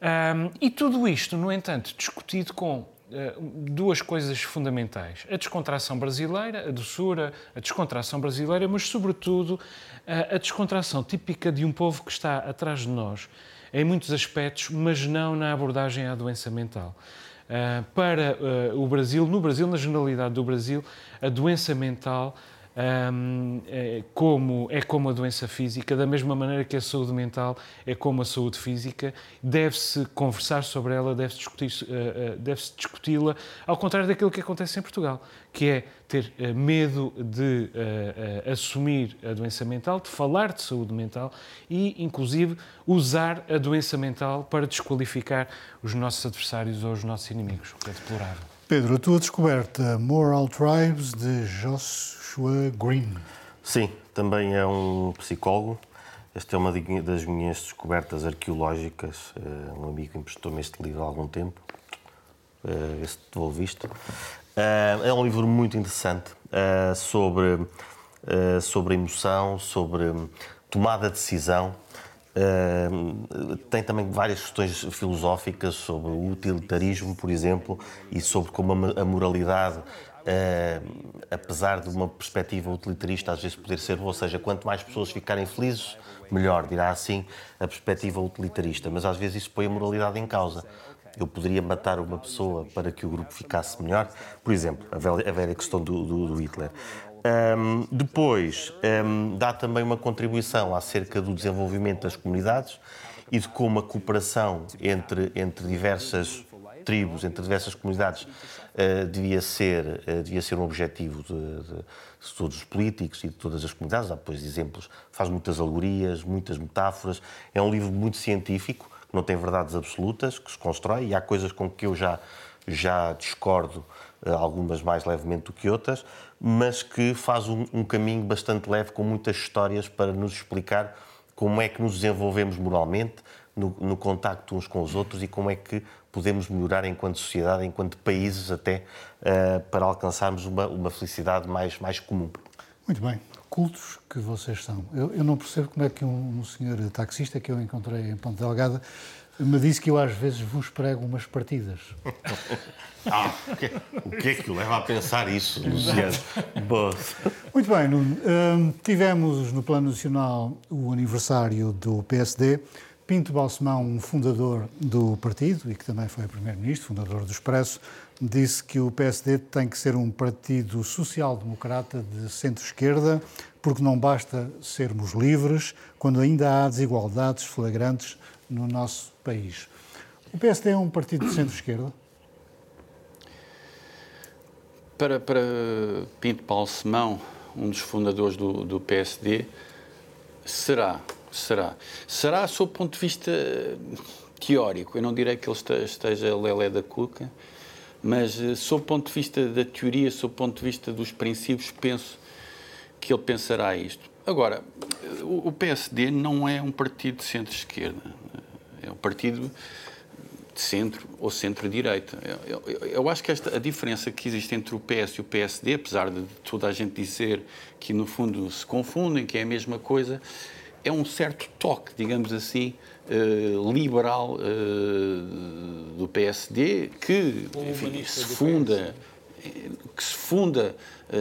Um, e tudo isto, no entanto, discutido com eh, duas coisas fundamentais: a descontração brasileira, a doçura, a descontração brasileira, mas, sobretudo, a descontração típica de um povo que está atrás de nós, em muitos aspectos, mas não na abordagem à doença mental. Eh, para eh, o Brasil, no Brasil, na generalidade do Brasil, a doença mental é, como, é como a doença física, da mesma maneira que a saúde mental é como a saúde física, deve-se conversar sobre ela, deve-se discutir, uh, uh, deve discuti-la, ao contrário daquilo que acontece em Portugal, que é ter uh, medo de assumir a doença mental, de falar de saúde mental e, inclusive, usar a doença mental para desqualificar os nossos adversários ou os nossos inimigos, o que é deplorável. Pedro, a tua descoberta, Moral Tribes, de Joss Joshua Green. Sim, também é um psicólogo. Esta é uma das minhas descobertas arqueológicas. Eh, um amigo emprestou-me este livro há algum tempo. Eh, esse devolviste. Eh, é um livro muito interessante sobre, sobre emoção, sobre tomada de decisão. tem também várias questões filosóficas sobre o utilitarismo, por exemplo, e sobre como a moralidade Uh, apesar de uma perspectiva utilitarista às vezes poder ser ou seja, quanto mais pessoas ficarem felizes, melhor, dirá assim a perspectiva utilitarista. Mas às vezes isso põe a moralidade em causa. Eu poderia matar uma pessoa para que o grupo ficasse melhor, por exemplo, a velha, a velha questão do, do, do Hitler. Um, depois, um, dá também uma contribuição acerca do desenvolvimento das comunidades e de como a cooperação entre, entre diversas tribos, entre diversas comunidades, uh, devia, ser, uh, devia ser um objetivo de, de, de, todos os políticos e de todas as comunidades. Há depois exemplos, faz muitas alegorias, muitas metáforas. É um livro muito científico, que não tem verdades absolutas, que se constrói, e há coisas com que eu já, já discordo, uh, algumas mais levemente do que outras, mas que faz um, um caminho bastante leve, com muitas histórias para nos explicar como é que nos desenvolvemos moralmente, no, no contacto uns com os outros e como é que podemos melhorar enquanto sociedade, enquanto países até, uh, para alcançarmos uma, uma felicidade mais, mais comum. Muito bem. Cultos que vocês são. Eu, eu não percebo como é que um, um senhor taxista que eu encontrei em Ponte Delgada me disse que eu às vezes vos prego umas partidas. ah, o que, o que é que o leva a pensar isso, Luciano? Muito bem, Nuno. Uh, tivemos no Plano Nacional o aniversário do PSD. Pinto Balsemão, um fundador do partido e que também foi primeiro-ministro, fundador do Expresso, disse que o PSD tem que ser um partido social-democrata de centro-esquerda, porque não basta sermos livres quando ainda há desigualdades flagrantes no nosso país. O PSD é um partido de centro-esquerda? Para, para Pinto Balsemão, um dos fundadores do, do PSD, será Será. Será, sob o ponto de vista teórico. Eu não direi que ele esteja lelé da cuca, mas eh, sob o ponto de vista da teoria, sob o ponto de vista dos princípios, penso que ele pensará isto. Agora, o PSD não é um partido de centro-esquerda. É um partido de centro ou centro-direita. Eu, eu, eu, acho que esta, a diferença que existe entre o PS e o PSD, apesar de toda a gente dizer que no fundo se confundem, que é a mesma coisa, é um certo toque, digamos assim, uh, liberal uh, do PSD que enfim, se funda que se funda uh,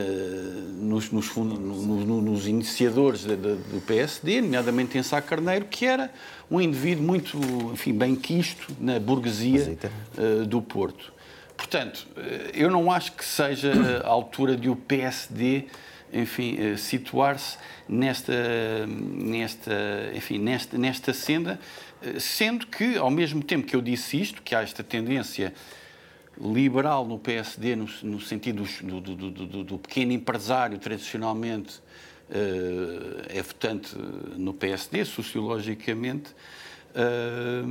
nos, nos, nos, nos, iniciadores de, de, do PSD, nomeadamente em Sá Carneiro, que era um indivíduo muito enfim, bem quisto na burguesia do Porto. Portanto, eu não acho que seja a altura de o PSD enfim, situar-se nesta, nesta, enfim, nesta, nesta senda, sendo que, ao mesmo tempo que eu disse isto, que há esta tendência liberal no PSD, no, no sentido do, do, do, do, pequeno empresário, tradicionalmente uh, é votante no PSD, sociologicamente, uh,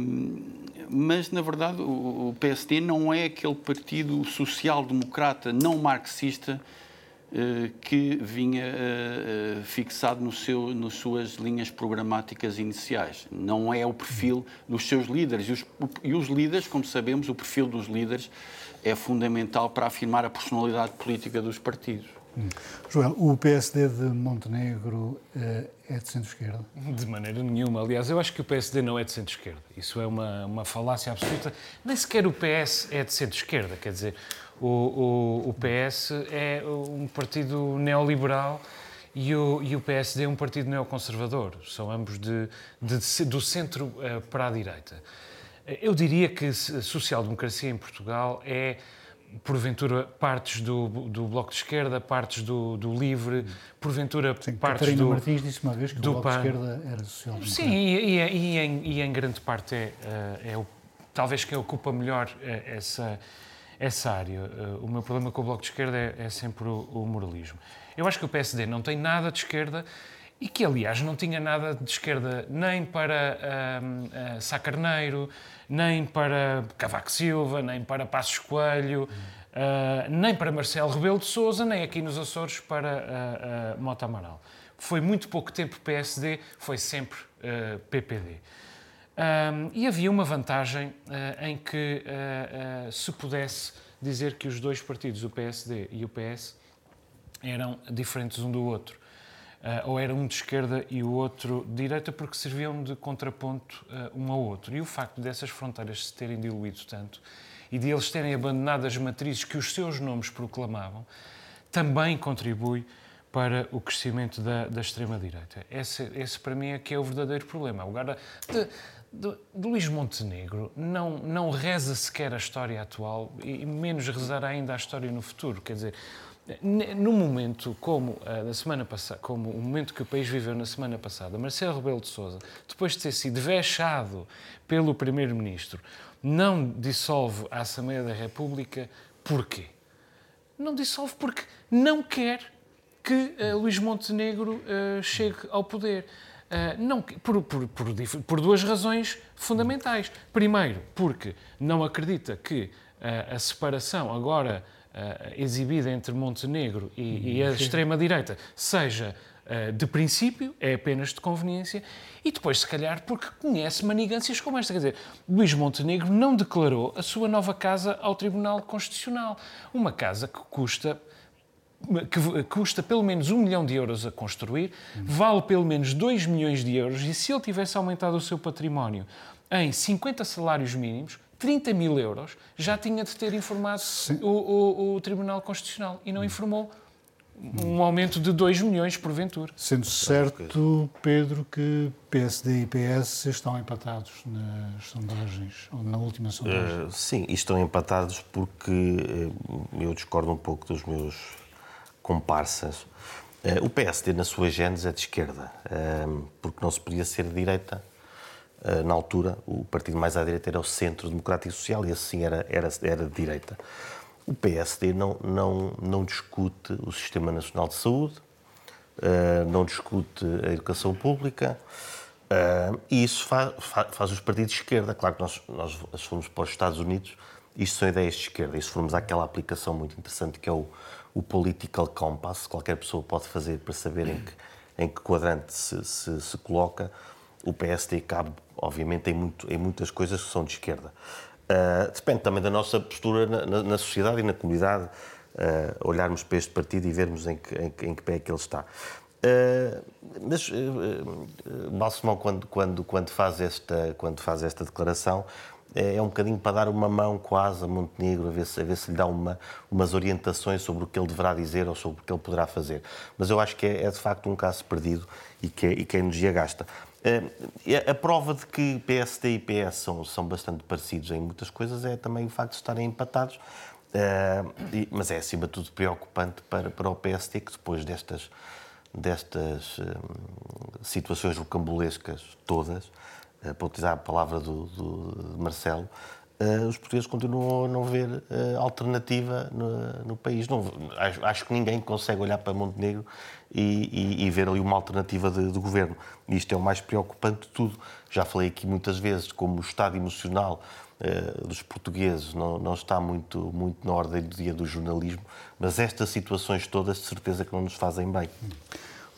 mas na verdade o, o, PSD não é aquele partido social-democrata não marxista que vinha fixado no seu, nas suas linhas programáticas iniciais. Não é o perfil dos seus líderes. E os, e os líderes, como sabemos, o perfil dos líderes é fundamental para afirmar a personalidade política dos partidos. Hum. Joel, o PSD de Montenegro uh, é de centro-esquerda? De maneira nenhuma. Aliás, eu acho que o PSD não é de centro-esquerda. Isso é uma, uma falácia absoluta. Nem sequer o PS é de centro-esquerda. Quer dizer, o, o, o, PS é um partido neoliberal e o, e o PSD é um partido neoconservador. São ambos de, de, do centro uh, para a direita. Eu diria que a social-democracia em Portugal é, porventura, partes do, do Bloco de Esquerda, partes do, do Livre, porventura, Sim, partes Catarina do... Martins disse uma vez que o Bloco de Esquerda era social-democrata. Sim, e, e, e, em, e, em, grande parte é, é, é o, talvez quem ocupa melhor é, essa, essa área. Eh, o meu problema com o Bloco de Esquerda é, é sempre o, o moralismo. Eu acho que o PSD não tem nada de esquerda e que, aliás, não tinha nada de esquerda nem para uh, uh, Sá Carneiro, nem para Cavaco Silva, nem para Passos Coelho, uh, nem para Marcelo Rebelo de Sousa, nem aqui nos Açores para uh, Mota Amaral. Foi muito pouco tempo PSD, foi sempre PPD. Um, e havia uma vantagem em que se pudesse dizer que os dois partidos, o PSD e o PS, eram diferentes um do outro uh, ou era um de esquerda e o outro de direita, porque serviam de contraponto uh, um ao outro. E o facto dessas fronteiras se terem diluído tanto e de eles terem abandonado as matrizes que os seus nomes proclamavam, também contribui para o crescimento da, da extrema-direita. Esse, esse, para mim, é que é o verdadeiro problema. Agora, de, de, Luís Montenegro não, não reza sequer a história atual e menos rezará ainda a história no futuro. Quer dizer, no momento como a da semana passada, como o momento que o país viveu na semana passada, Marcelo Rebelo de Sousa, depois de ter sido vexado pelo primeiro-ministro, não dissolve a Assembleia da República, porquê? Não dissolve porque não quer que uh, Luís Montenegro uh, chegue ao poder. Uh, não, por, por, por, por, duas razões fundamentais. Primeiro, porque não acredita que a separação agora uh, exibida entre Montenegro e, e a extrema-direita seja uh, de princípio, é apenas de conveniência, e depois, se calhar, porque conhece manigâncias como esta. Quer dizer, Luís Montenegro não declarou a sua nova casa ao Tribunal Constitucional. Uma casa que custa que custa pelo menos um milhão de euros a construir, vale pelo menos 2 milhões de euros, e se ele tivesse aumentado o seu património em 50 salários mínimos, 30 mil euros, já tinha de ter informado o, o, o, Tribunal Constitucional e não informou um aumento de 2 milhões porventura. Sendo certo, Pedro, que PSD e PS estão empatados nas sondagens, ou na última sondagem. Uh, sim, estão empatados porque uh, eu discordo um pouco dos meus comparsas. Uh, o PSD, na sua gênese, é de esquerda, porque não se podia ser de direita eh, na altura, o partido mais à direita era o Centro Democrático Social e assim era, era, era de direita. O PSD não, não, não discute o Sistema Nacional de Saúde, eh, não discute a educação pública, e isso faz, faz, os partidos de esquerda. Claro que nós, nós, se formos para os Estados Unidos, isto são ideias de esquerda. E se formos àquela aplicação muito interessante que é o, o Political Compass, qualquer pessoa pode fazer para saber em que, em que quadrante se, se, se coloca, o PSD cabe, obviamente, em, muito, em muitas coisas que são de esquerda. Uh, depende também da nossa postura na, na, na sociedade e na comunidade, uh, olharmos para este partido e vermos em que, em, em que pé é que ele está. Uh, mas uh, Balsemão, quando, quando, quando, faz esta, quando faz esta declaração, é, é, um bocadinho para dar uma mão quase a Montenegro, a ver se, a ver se lhe dá uma, umas orientações sobre o que ele deverá dizer ou sobre o que ele poderá fazer. Mas eu acho que é, é de facto um caso perdido e que, e que a energia gasta. Uh, a prova de que PSD e PS são, são bastante parecidos em muitas coisas é também o facto de estarem empatados e, mas é, acima de tudo, preocupante para, para o PST que depois destas, destas situações rocambolescas todas, para utilizar a palavra do, do Marcelo, Uh, os portugueses continuam a não ver uh, alternativa no, no país. Não, acho, acho, que ninguém consegue olhar para Montenegro e, e, e ver ali uma alternativa de, de, governo. Isto é o mais preocupante de tudo. Já falei aqui muitas vezes como o estado emocional uh, dos portugueses não, não está muito, muito na ordem do dia do jornalismo, mas estas situações todas, de certeza que não nos fazem bem.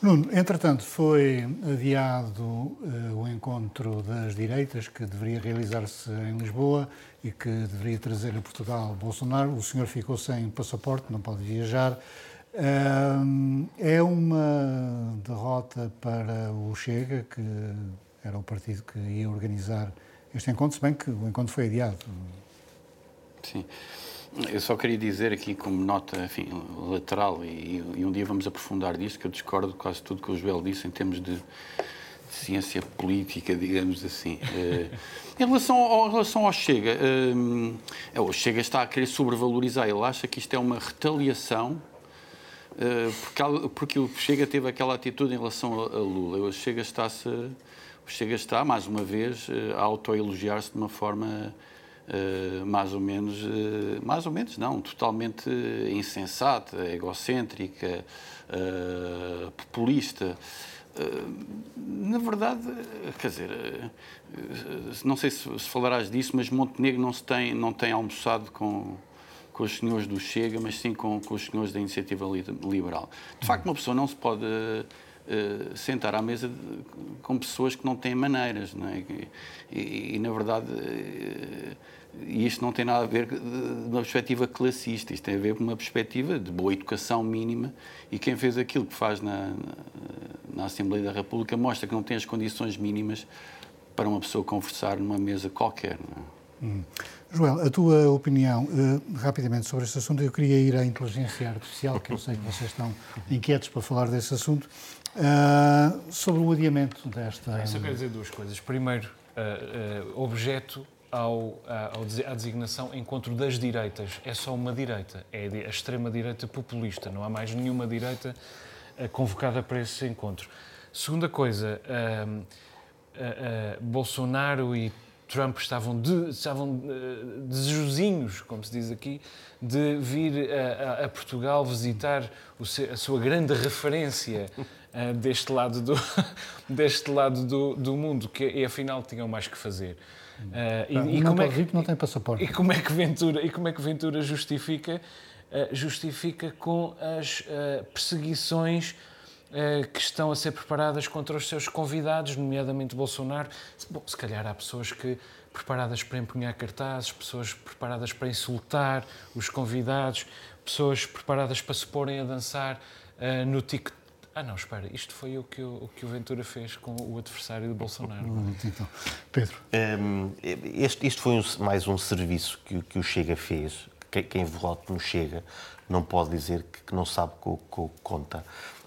Nuno, entretanto, foi adiado uh, o encontro das direitas que deveria realizar-se em Lisboa e que deveria trazer a Portugal Bolsonaro. O senhor ficou sem passaporte, não pode viajar. Uh, é uma derrota para o Chega, que era o partido que ia organizar este encontro, se bem que o encontro foi adiado. Sim. Eu só queria dizer aqui como nota enfim, lateral, e, e, um dia vamos aprofundar disso, que eu discordo quase tudo que o Joel disse em termos de, de ciência política, digamos assim. Uh, em, relação ao, em relação ao Chega, uh, o Chega está a querer sobrevalorizar, ele acha que isto é uma retaliação uh, porque, o Chega teve aquela atitude em relação a, Lula. O Chega está-se... O Chega está, mais uma vez, a autoelogiar-se de uma forma Uh, mais ou menos, uh, mais ou menos não, totalmente insensata, egocêntrica, uh, populista. na verdade, quer dizer, não sei se, se, falarás disso, mas Montenegro não, se tem, não tem almoçado com, com os senhores do Chega, mas sim com, com os senhores da Iniciativa Liberal. De facto, uma pessoa não se pode Uh, sentar à mesa de, com pessoas que não têm maneiras, não é? e, e, e, na verdade uh, e isto não tem nada a ver com uma perspectiva classista, isto tem a ver com uma perspectiva de boa educação mínima e quem fez aquilo que faz na, na Assembleia da República mostra que não tem as condições mínimas para uma pessoa conversar numa mesa qualquer. É? Hum. Joel, a tua opinião uh, rapidamente sobre este assunto, eu queria ir à inteligência artificial, que eu sei que vocês estão inquietos para falar desse assunto, uh, sobre o adiamento desta... Eu só quero dizer duas coisas. Primeiro, uh, objeto ao, à designação encontro das direitas. É só uma direita, é a extrema-direita populista, não há mais nenhuma direita eh, convocada para esse encontro. Segunda coisa, uh, uh, uh, Bolsonaro e Trump estavam, de, estavam desejosinhos, como se diz aqui, de vir a, a Portugal visitar a sua grande referência deste lado do, deste lado do, do mundo, que e afinal tinham mais que fazer. Uh, e, e, como é que, não tem passaporte. E como é que Ventura, e como é que Ventura justifica? Uh, justifica com as uh, perseguições que estão a ser preparadas contra os seus convidados, nomeadamente Bolsonaro. Bom, se calhar há pessoas que preparadas para empunhar cartazes, pessoas preparadas para insultar os convidados, pessoas preparadas para se porem a dançar no TikTok ah, não, espera, isto foi o que o, o, que o Ventura fez com o adversário de Bolsonaro. Então, Pedro. Um, este, isto foi um, mais um serviço que, que o Chega fez. Quem, quem vote no Chega não pode dizer que, que não sabe com o que conta.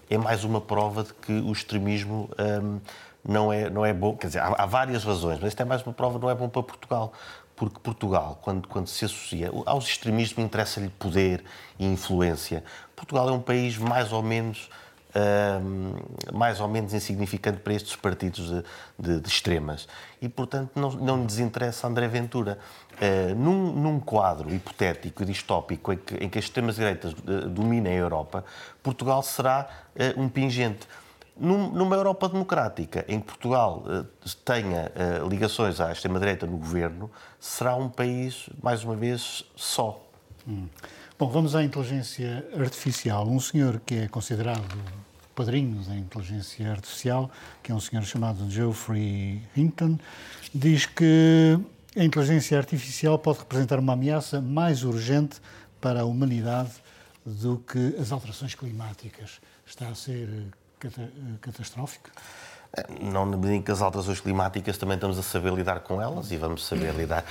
É mais uma prova de que o extremismo um, não, é, não é bom. Quer dizer, há, há várias razões, mas isto é mais uma prova não é bom para Portugal porque Portugal, quando, quando se associa aos extremismos, interessa-lhe poder e influência. Portugal é um país mais ou menos mais ou menos insignificante para estes partidos de, de, de extremas. E, portanto, não, não lhes interessa André Ventura. Uh, num, num, quadro hipotético e distópico em que, em que as extremas-direitas uh, dominem a Europa, Portugal será uh, um pingente. Num, numa Europa democrática, em que Portugal tenha ligações à extrema-direita no governo, será um país, mais uma vez, só. Hum. Bom, vamos à inteligência artificial. Um senhor que é considerado padrinho da inteligência artificial, que é um senhor chamado Geoffrey Hinton, diz que a inteligência artificial pode representar uma ameaça mais urgente para a humanidade do que as alterações climáticas. Está a ser catastrófico? Não na medida em que as alterações climáticas também estamos a saber lidar com elas e vamos saber lidar.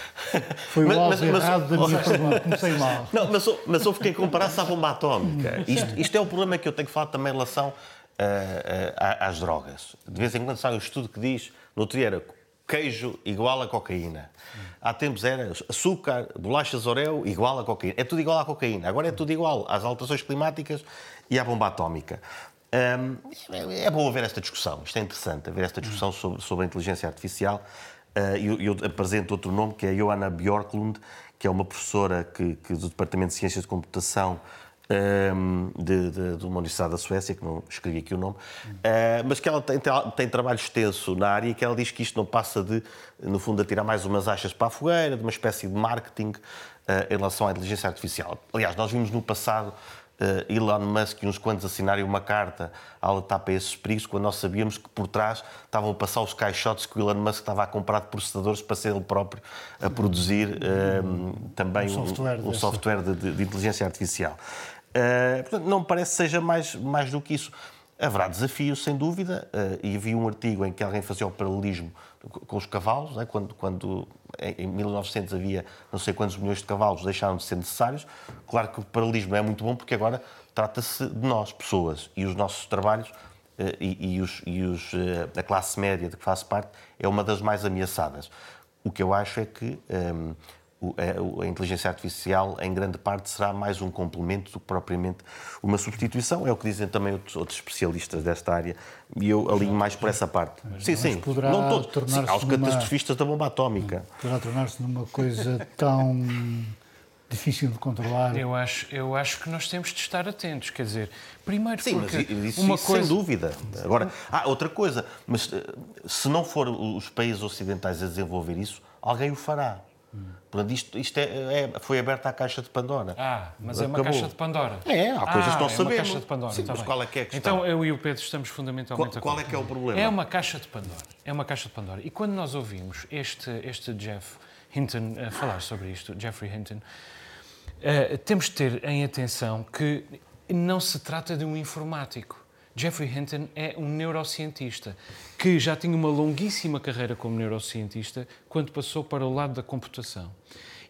Foi o alvo errado da minha pergunta, comecei mal. Não, mas, mas houve quem comparasse à bomba atómica. Isto, isto, é o problema que eu tenho que falar também em relação uh, uh, às drogas. De vez em quando sai um estudo que diz, no outro dia era queijo igual a cocaína. Há tempos era açúcar, bolachas Oreo igual a cocaína. É tudo igual à cocaína. Agora é tudo igual às alterações climáticas e à bomba atómica. Hum, é bom haver esta discussão. Isto é interessante, haver esta discussão sobre, sobre a inteligência artificial. Uh, eu, eu, apresento outro nome, que é Johanna Björklund, que é uma professora que, que do Departamento de Ciências de Computação um, de, de, de, uma universidade da Suécia, que não escrevi aqui o nome, uh, mas que ela tem, tem, trabalho extenso na área e que ela diz que isto não passa de, no fundo, tirar mais umas achas para a fogueira, de uma espécie de marketing uh, em relação à inteligência artificial. Aliás, nós vimos no passado Elon Musk e uns quantos assinarem uma carta a alertar para esses perigos, quando nós sabíamos que por trás estavam a passar os caixotes que o Elon Musk estava a comprar de processadores para ser ele próprio a produzir uh, também um software, um, um software de, de, de, inteligência artificial. Uh, portanto, não me parece que seja mais, mais do que isso. Haverá desafios, sem dúvida, uh, e vi um artigo em que alguém fazia o paralelismo com os cavalos, né? quando, quando em 1900 havia não sei quantos milhões de cavalos, deixaram de ser necessários. Claro que o paralelismo é muito bom porque agora trata-se de nós, pessoas, e os nossos trabalhos uh, e, e, os, e os, a classe média de que faço parte é uma das mais ameaçadas. O que eu acho é que um, a inteligência artificial, em grande parte, será mais um complemento do que propriamente uma substituição. É o que dizem também outros, outros especialistas desta área, e eu alinho mais por essa parte. Mas, sim, sim. Poderá não todos. Sim, há os catastrofistas numa... da bomba atómica. Poderá tornar-se numa coisa tão difícil de controlar. Eu acho, eu acho que nós temos de estar atentos, quer dizer, primeiro Sim, porque mas isso, uma isso coisa... sem dúvida. Agora, ah, outra coisa, mas eh, se não for os países ocidentais a desenvolver isso, alguém o fará. Portanto, isto, isto é, é, foi aberta a caixa de Pandora. Ah, mas Acabou. é uma caixa de Pandora. É, há coisas ah, que não é sabemos. uma caixa de Pandora. Sim, tá mas bem. qual é que é a questão? Então, eu e o Pedro estamos fundamentalmente Qual, qual é que é o problema? É uma caixa de Pandora. É uma caixa de Pandora. E quando nós ouvimos este, este Jeff Hinton a falar sobre isto, Jeffrey Hinton, uh, temos de ter em atenção que não se trata de um informático. Jeffrey Hinton é um neurocientista que já tinha uma longuíssima carreira como neurocientista quando passou para o lado da computação.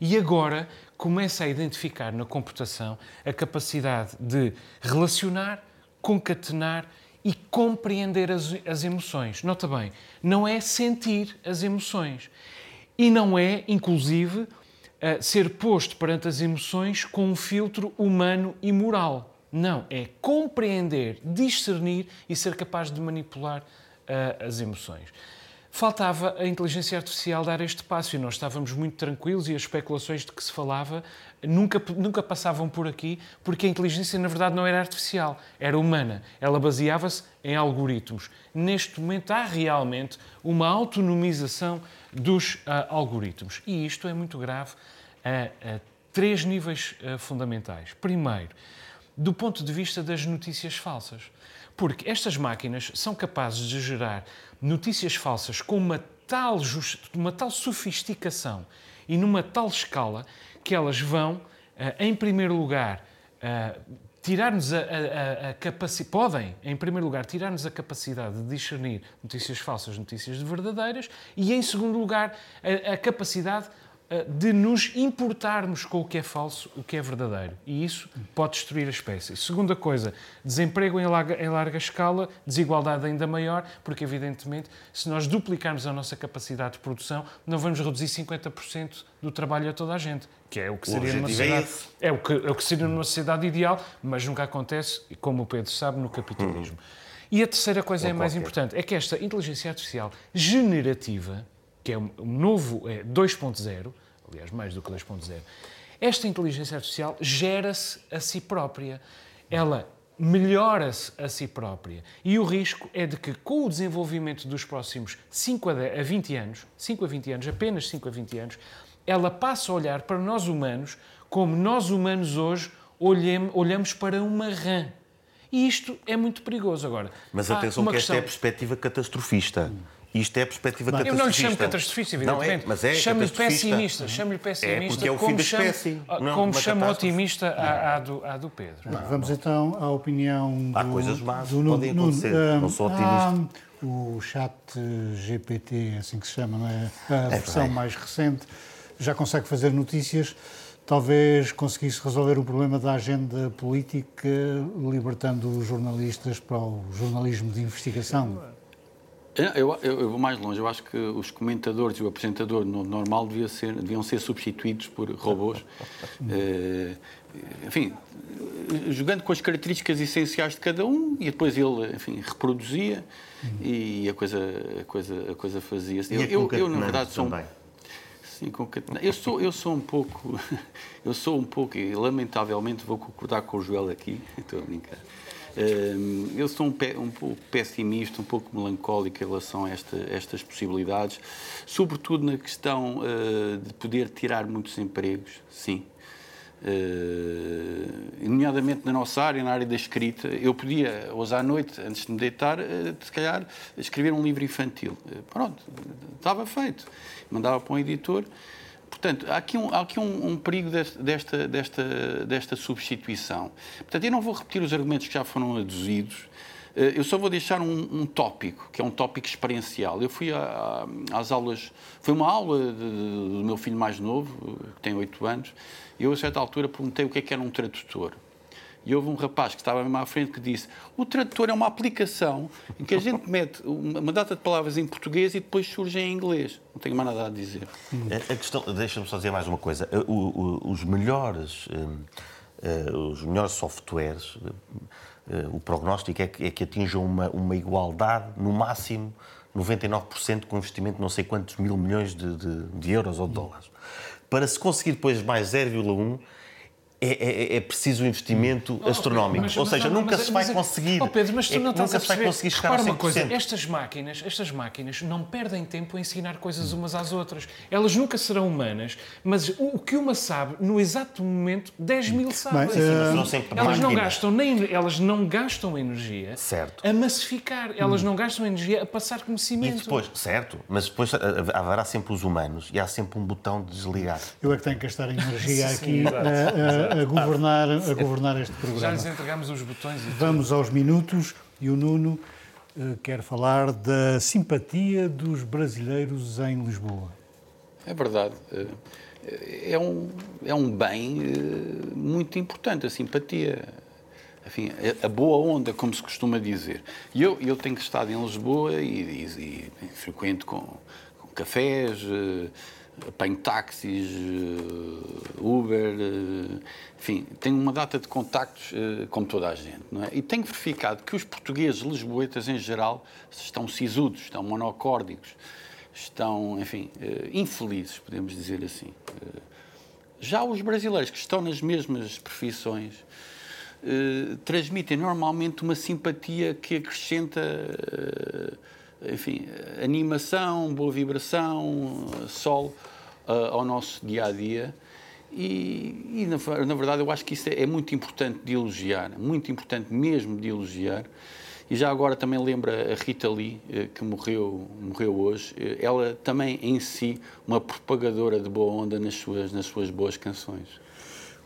E agora começa a identificar na computação a capacidade de relacionar, concatenar e compreender as, as emoções. Nota bem, não é sentir as emoções. E não é, inclusive, ser posto perante as emoções com um filtro humano e moral. Não, é compreender, discernir e ser capaz de manipular uh, as emoções. Faltava a inteligência artificial dar este passo e nós estávamos muito tranquilos e as especulações de que se falava nunca, nunca passavam por aqui, porque a inteligência, na verdade, não era artificial, era humana. Ela baseava-se em algoritmos. Neste momento, há realmente uma autonomização dos uh, algoritmos. E isto é muito grave a, a três níveis uh, fundamentais. Primeiro, do ponto de vista das notícias falsas. Porque estas máquinas são capazes de gerar notícias falsas com uma tal, uma tal sofisticação e numa tal escala que elas vão, eh, em primeiro lugar, eh, tirar-nos a, a, a capacidade, podem, em primeiro lugar, tirar-nos a capacidade de discernir notícias falsas, notícias verdadeiras, e, em segundo lugar, a, a capacidade de nos importarmos com o que é falso, o que é verdadeiro. E isso pode destruir a espécie. Segunda coisa, desemprego em larga, em larga escala, desigualdade ainda maior, porque, evidentemente, se nós duplicarmos a nossa capacidade de produção, não vamos reduzir 50% do trabalho a toda a gente, que é o que seria numa sociedade, é, é, o que, é o que seria numa sociedade ideal, mas nunca acontece, como o Pedro sabe, no capitalismo. E a terceira coisa é mais importante, é que esta inteligência artificial generativa, que é um novo é 2.0, aliás, mais do que 2.0. Esta inteligência artificial gera-se a si própria. Ela melhora-se a si própria. E o risco é de que, com o desenvolvimento dos próximos 5 a 20 anos, 5 a 20 anos, apenas 5 a 20 anos, ela passe a olhar para nós humanos como nós humanos hoje olhamos para uma rã. E isto é muito perigoso agora. Mas atenção que esta questão... é a perspectiva catastrofista. Isto é a perspectiva catastrofista. Eu não lhe chamo catastrofista, evidentemente. Não é, mas é Chamo-lhe pessimista. Chamo-lhe pessimista. É porque é o fim da espécie. Chamo, como chamo otimista à, à, do, à do Pedro. Não, Vamos não. então à opinião do... Há coisas más do, podem acontecer. No, não sou otimista. o chat GPT, assim que se chama, não é? A é versão bem. mais recente, já consegue fazer notícias talvez conseguisse resolver o problema da agenda política, libertando os jornalistas para o jornalismo de investigação. Eu, eu, eu, vou mais longe. Eu acho que os comentadores e o apresentador normal devia ser, deviam ser substituídos por robôs. uh, enfim, jogando com as características essenciais de cada um e depois ele, enfim, reproduzia e a coisa, a coisa, a coisa fazia-se. Eu, eu, eu, na verdade, sou um, sim, eu sou, eu sou um pouco, eu sou um pouco, e lamentavelmente vou concordar com o Joel aqui, estou a brincar. Eu sou um, um pouco pessimista, um pouco melancólico em relação a esta, estas possibilidades, sobretudo na questão uh, de poder tirar muitos empregos, sim. Uh, nomeadamente na nossa área, na área da escrita, eu podia, hoje à noite, antes de me deitar, uh, se calhar, escrever um livro infantil. Uh, pronto, estava feito. Mandava para um editor Portanto, há aqui um, há aqui um, um perigo desta, desta, desta substituição. Portanto, eu não vou repetir os argumentos que já foram aduzidos. Eh, eu só vou deixar um, um tópico, que é um tópico experiencial. Eu fui a, a, às aulas, foi uma aula de, do meu filho mais novo, que tem 8 anos, e eu, a certa altura, perguntei o que é que era um tradutor. E houve um rapaz que estava mesmo à frente que disse: o tradutor é uma aplicação em que a gente mete uma data de palavras em português e depois surge em inglês. Não tenho mais nada a dizer. A, questão, deixa-me só dizer mais uma coisa. O, o, os melhores, uh, os melhores softwares, uh, o prognóstico é que, é que atinjam uma, uma igualdade, no máximo 99% com investimento de não sei quantos mil milhões de, de, de euros ou de dólares. Para se conseguir depois mais 0,1 é, é, é, preciso um investimento oh, astronómico. Mas, Ou seja, mas, nunca mas, se vai conseguir. Oh Pedro, mas tu não é, nunca se vai conseguir chegar Repara a 100%. uma coisa, estas máquinas, estas máquinas não perdem tempo a ensinar coisas umas às outras. Elas nunca serão humanas, mas o, o que uma sabe, no exato momento, 10 mil sabem. uh, elas, não gastam nem, elas não gastam energia certo. a massificar. Elas hum. não gastam energia a passar conhecimento. E depois, certo, mas depois haverá sempre os humanos e há sempre um botão de desligar. Eu é que tenho que gastar energia aqui a, a governar, a governar este programa. Já lhes entregamos os botões. E Vamos tudo. aos minutos e o Nuno uh, quer falar da simpatia dos brasileiros em Lisboa. É verdade. Eh, é um, é um bem eh, muito importante, a simpatia. Enfim, a boa onda, como se costuma dizer. E eu, eu tenho estado em Lisboa e, e, e frequento com, com cafés, apanho táxis, eh, Uber, eh, enfim, tenho uma data de contactos eh, como toda a gente, não é? E tenho verificado que os portugueses lisboetas, em geral, estão sisudos, estão monocórdicos, estão, enfim, infelizes, podemos dizer assim. Já os brasileiros que estão nas mesmas profissões transmitem normalmente uma simpatia que acrescenta enfim, animação, boa vibração, sol ao nosso dia a dia. E, e na, na, verdade, eu acho que isso é, é, muito importante de elogiar, muito importante mesmo de elogiar. E já agora também lembra a Rita Lee, eh, que morreu, morreu hoje. Eh, ela também em si, uma propagadora de boa onda nas suas, nas suas boas canções.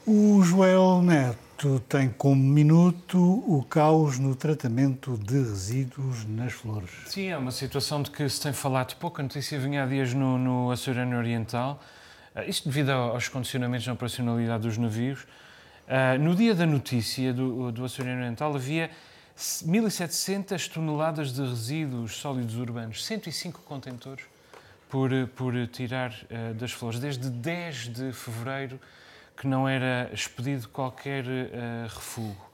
O Joel Neto tem como minuto o caos no tratamento de resíduos nas flores. Sim, é uma situação de que se tem falado pouco. A notícia vinha há dias no, no Oriental. Uh, isto devido aos condicionamentos na operacionalidade dos navios. Uh, no dia da notícia do, do Açoriano Oriental havia 1.700 toneladas de resíduos sólidos urbanos, 105 contentores por, por tirar uh, das flores, desde 10 de fevereiro que não era expedido qualquer uh, refugo.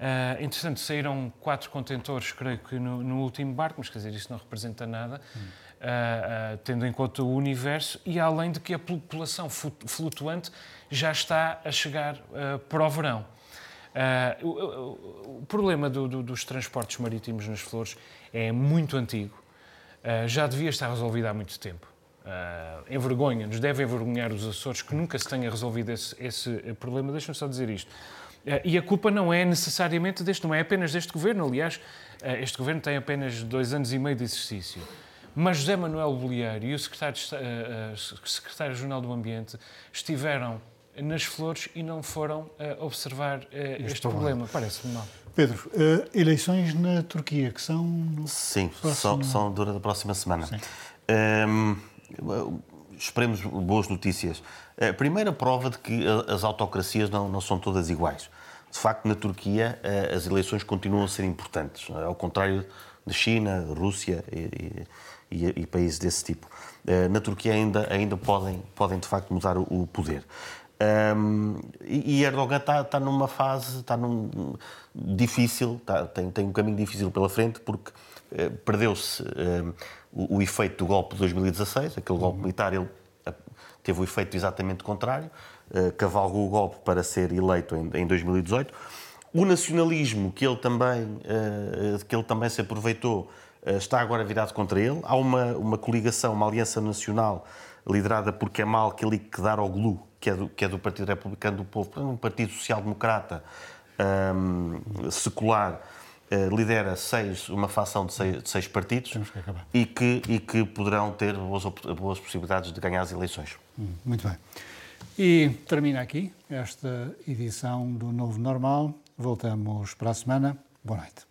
Uh, entretanto, saíram quatro contentores, creio que no, no, último barco, mas quer dizer, isso não representa nada, uh, uh, tendo em conta o universo, e além de que a população flutuante já está a chegar para o verão. O, o, o, problema do, do, dos transportes marítimos nas flores é muito antigo, já devia estar resolvido há muito tempo uh, envergonha, nos deve envergonhar os Açores que nunca se tenha resolvido esse, esse problema. Deixa-me só dizer isto. Uh, e a culpa não é necessariamente deste, não é apenas deste governo. Aliás, uh, este governo tem apenas dois anos e meio de exercício. Mas José Manuel Bolieiro e o secretário, secretário Jornal do Ambiente estiveram nas flores e não foram observar este, este problema. Parece-me mal. Pedro, eleições na Turquia, que são. Sim, próximo... são, são durante a próxima semana. Um, esperemos boas notícias. A primeira prova de que as autocracias não, não são todas iguais. De facto, na Turquia, as eleições continuam a ser importantes, ao contrário de China, Rússia e, e, e, países desse tipo. Na Turquia ainda, ainda podem, podem, de facto, mudar o, poder. Um, e Erdogan está, está numa fase, está num difícil, está, tem, tem um caminho difícil pela frente, porque uh, perdeu-se uh, o, o, efeito do golpe de 2016, aquele golpe uhum. militar, ele uh, teve o efeito exatamente contrário, cavalgou o golpe para ser eleito em, em 2018. O nacionalismo que ele também, que ele também se aproveitou está agora virado contra ele. Há uma, uma coligação, uma aliança nacional liderada por Kemal Kılıçdaroğlu, que é do, que é do Partido Republicano do Povo, um partido social-democrata um, secular, uh, eh, lidera seis, uma facção de seis, de seis partidos que e, que, e que poderão ter boas, boas possibilidades de ganhar as eleições. Hum, muito bem. E termina aqui esta edição do Novo Normal. Voltamos para a semana. Boa noite.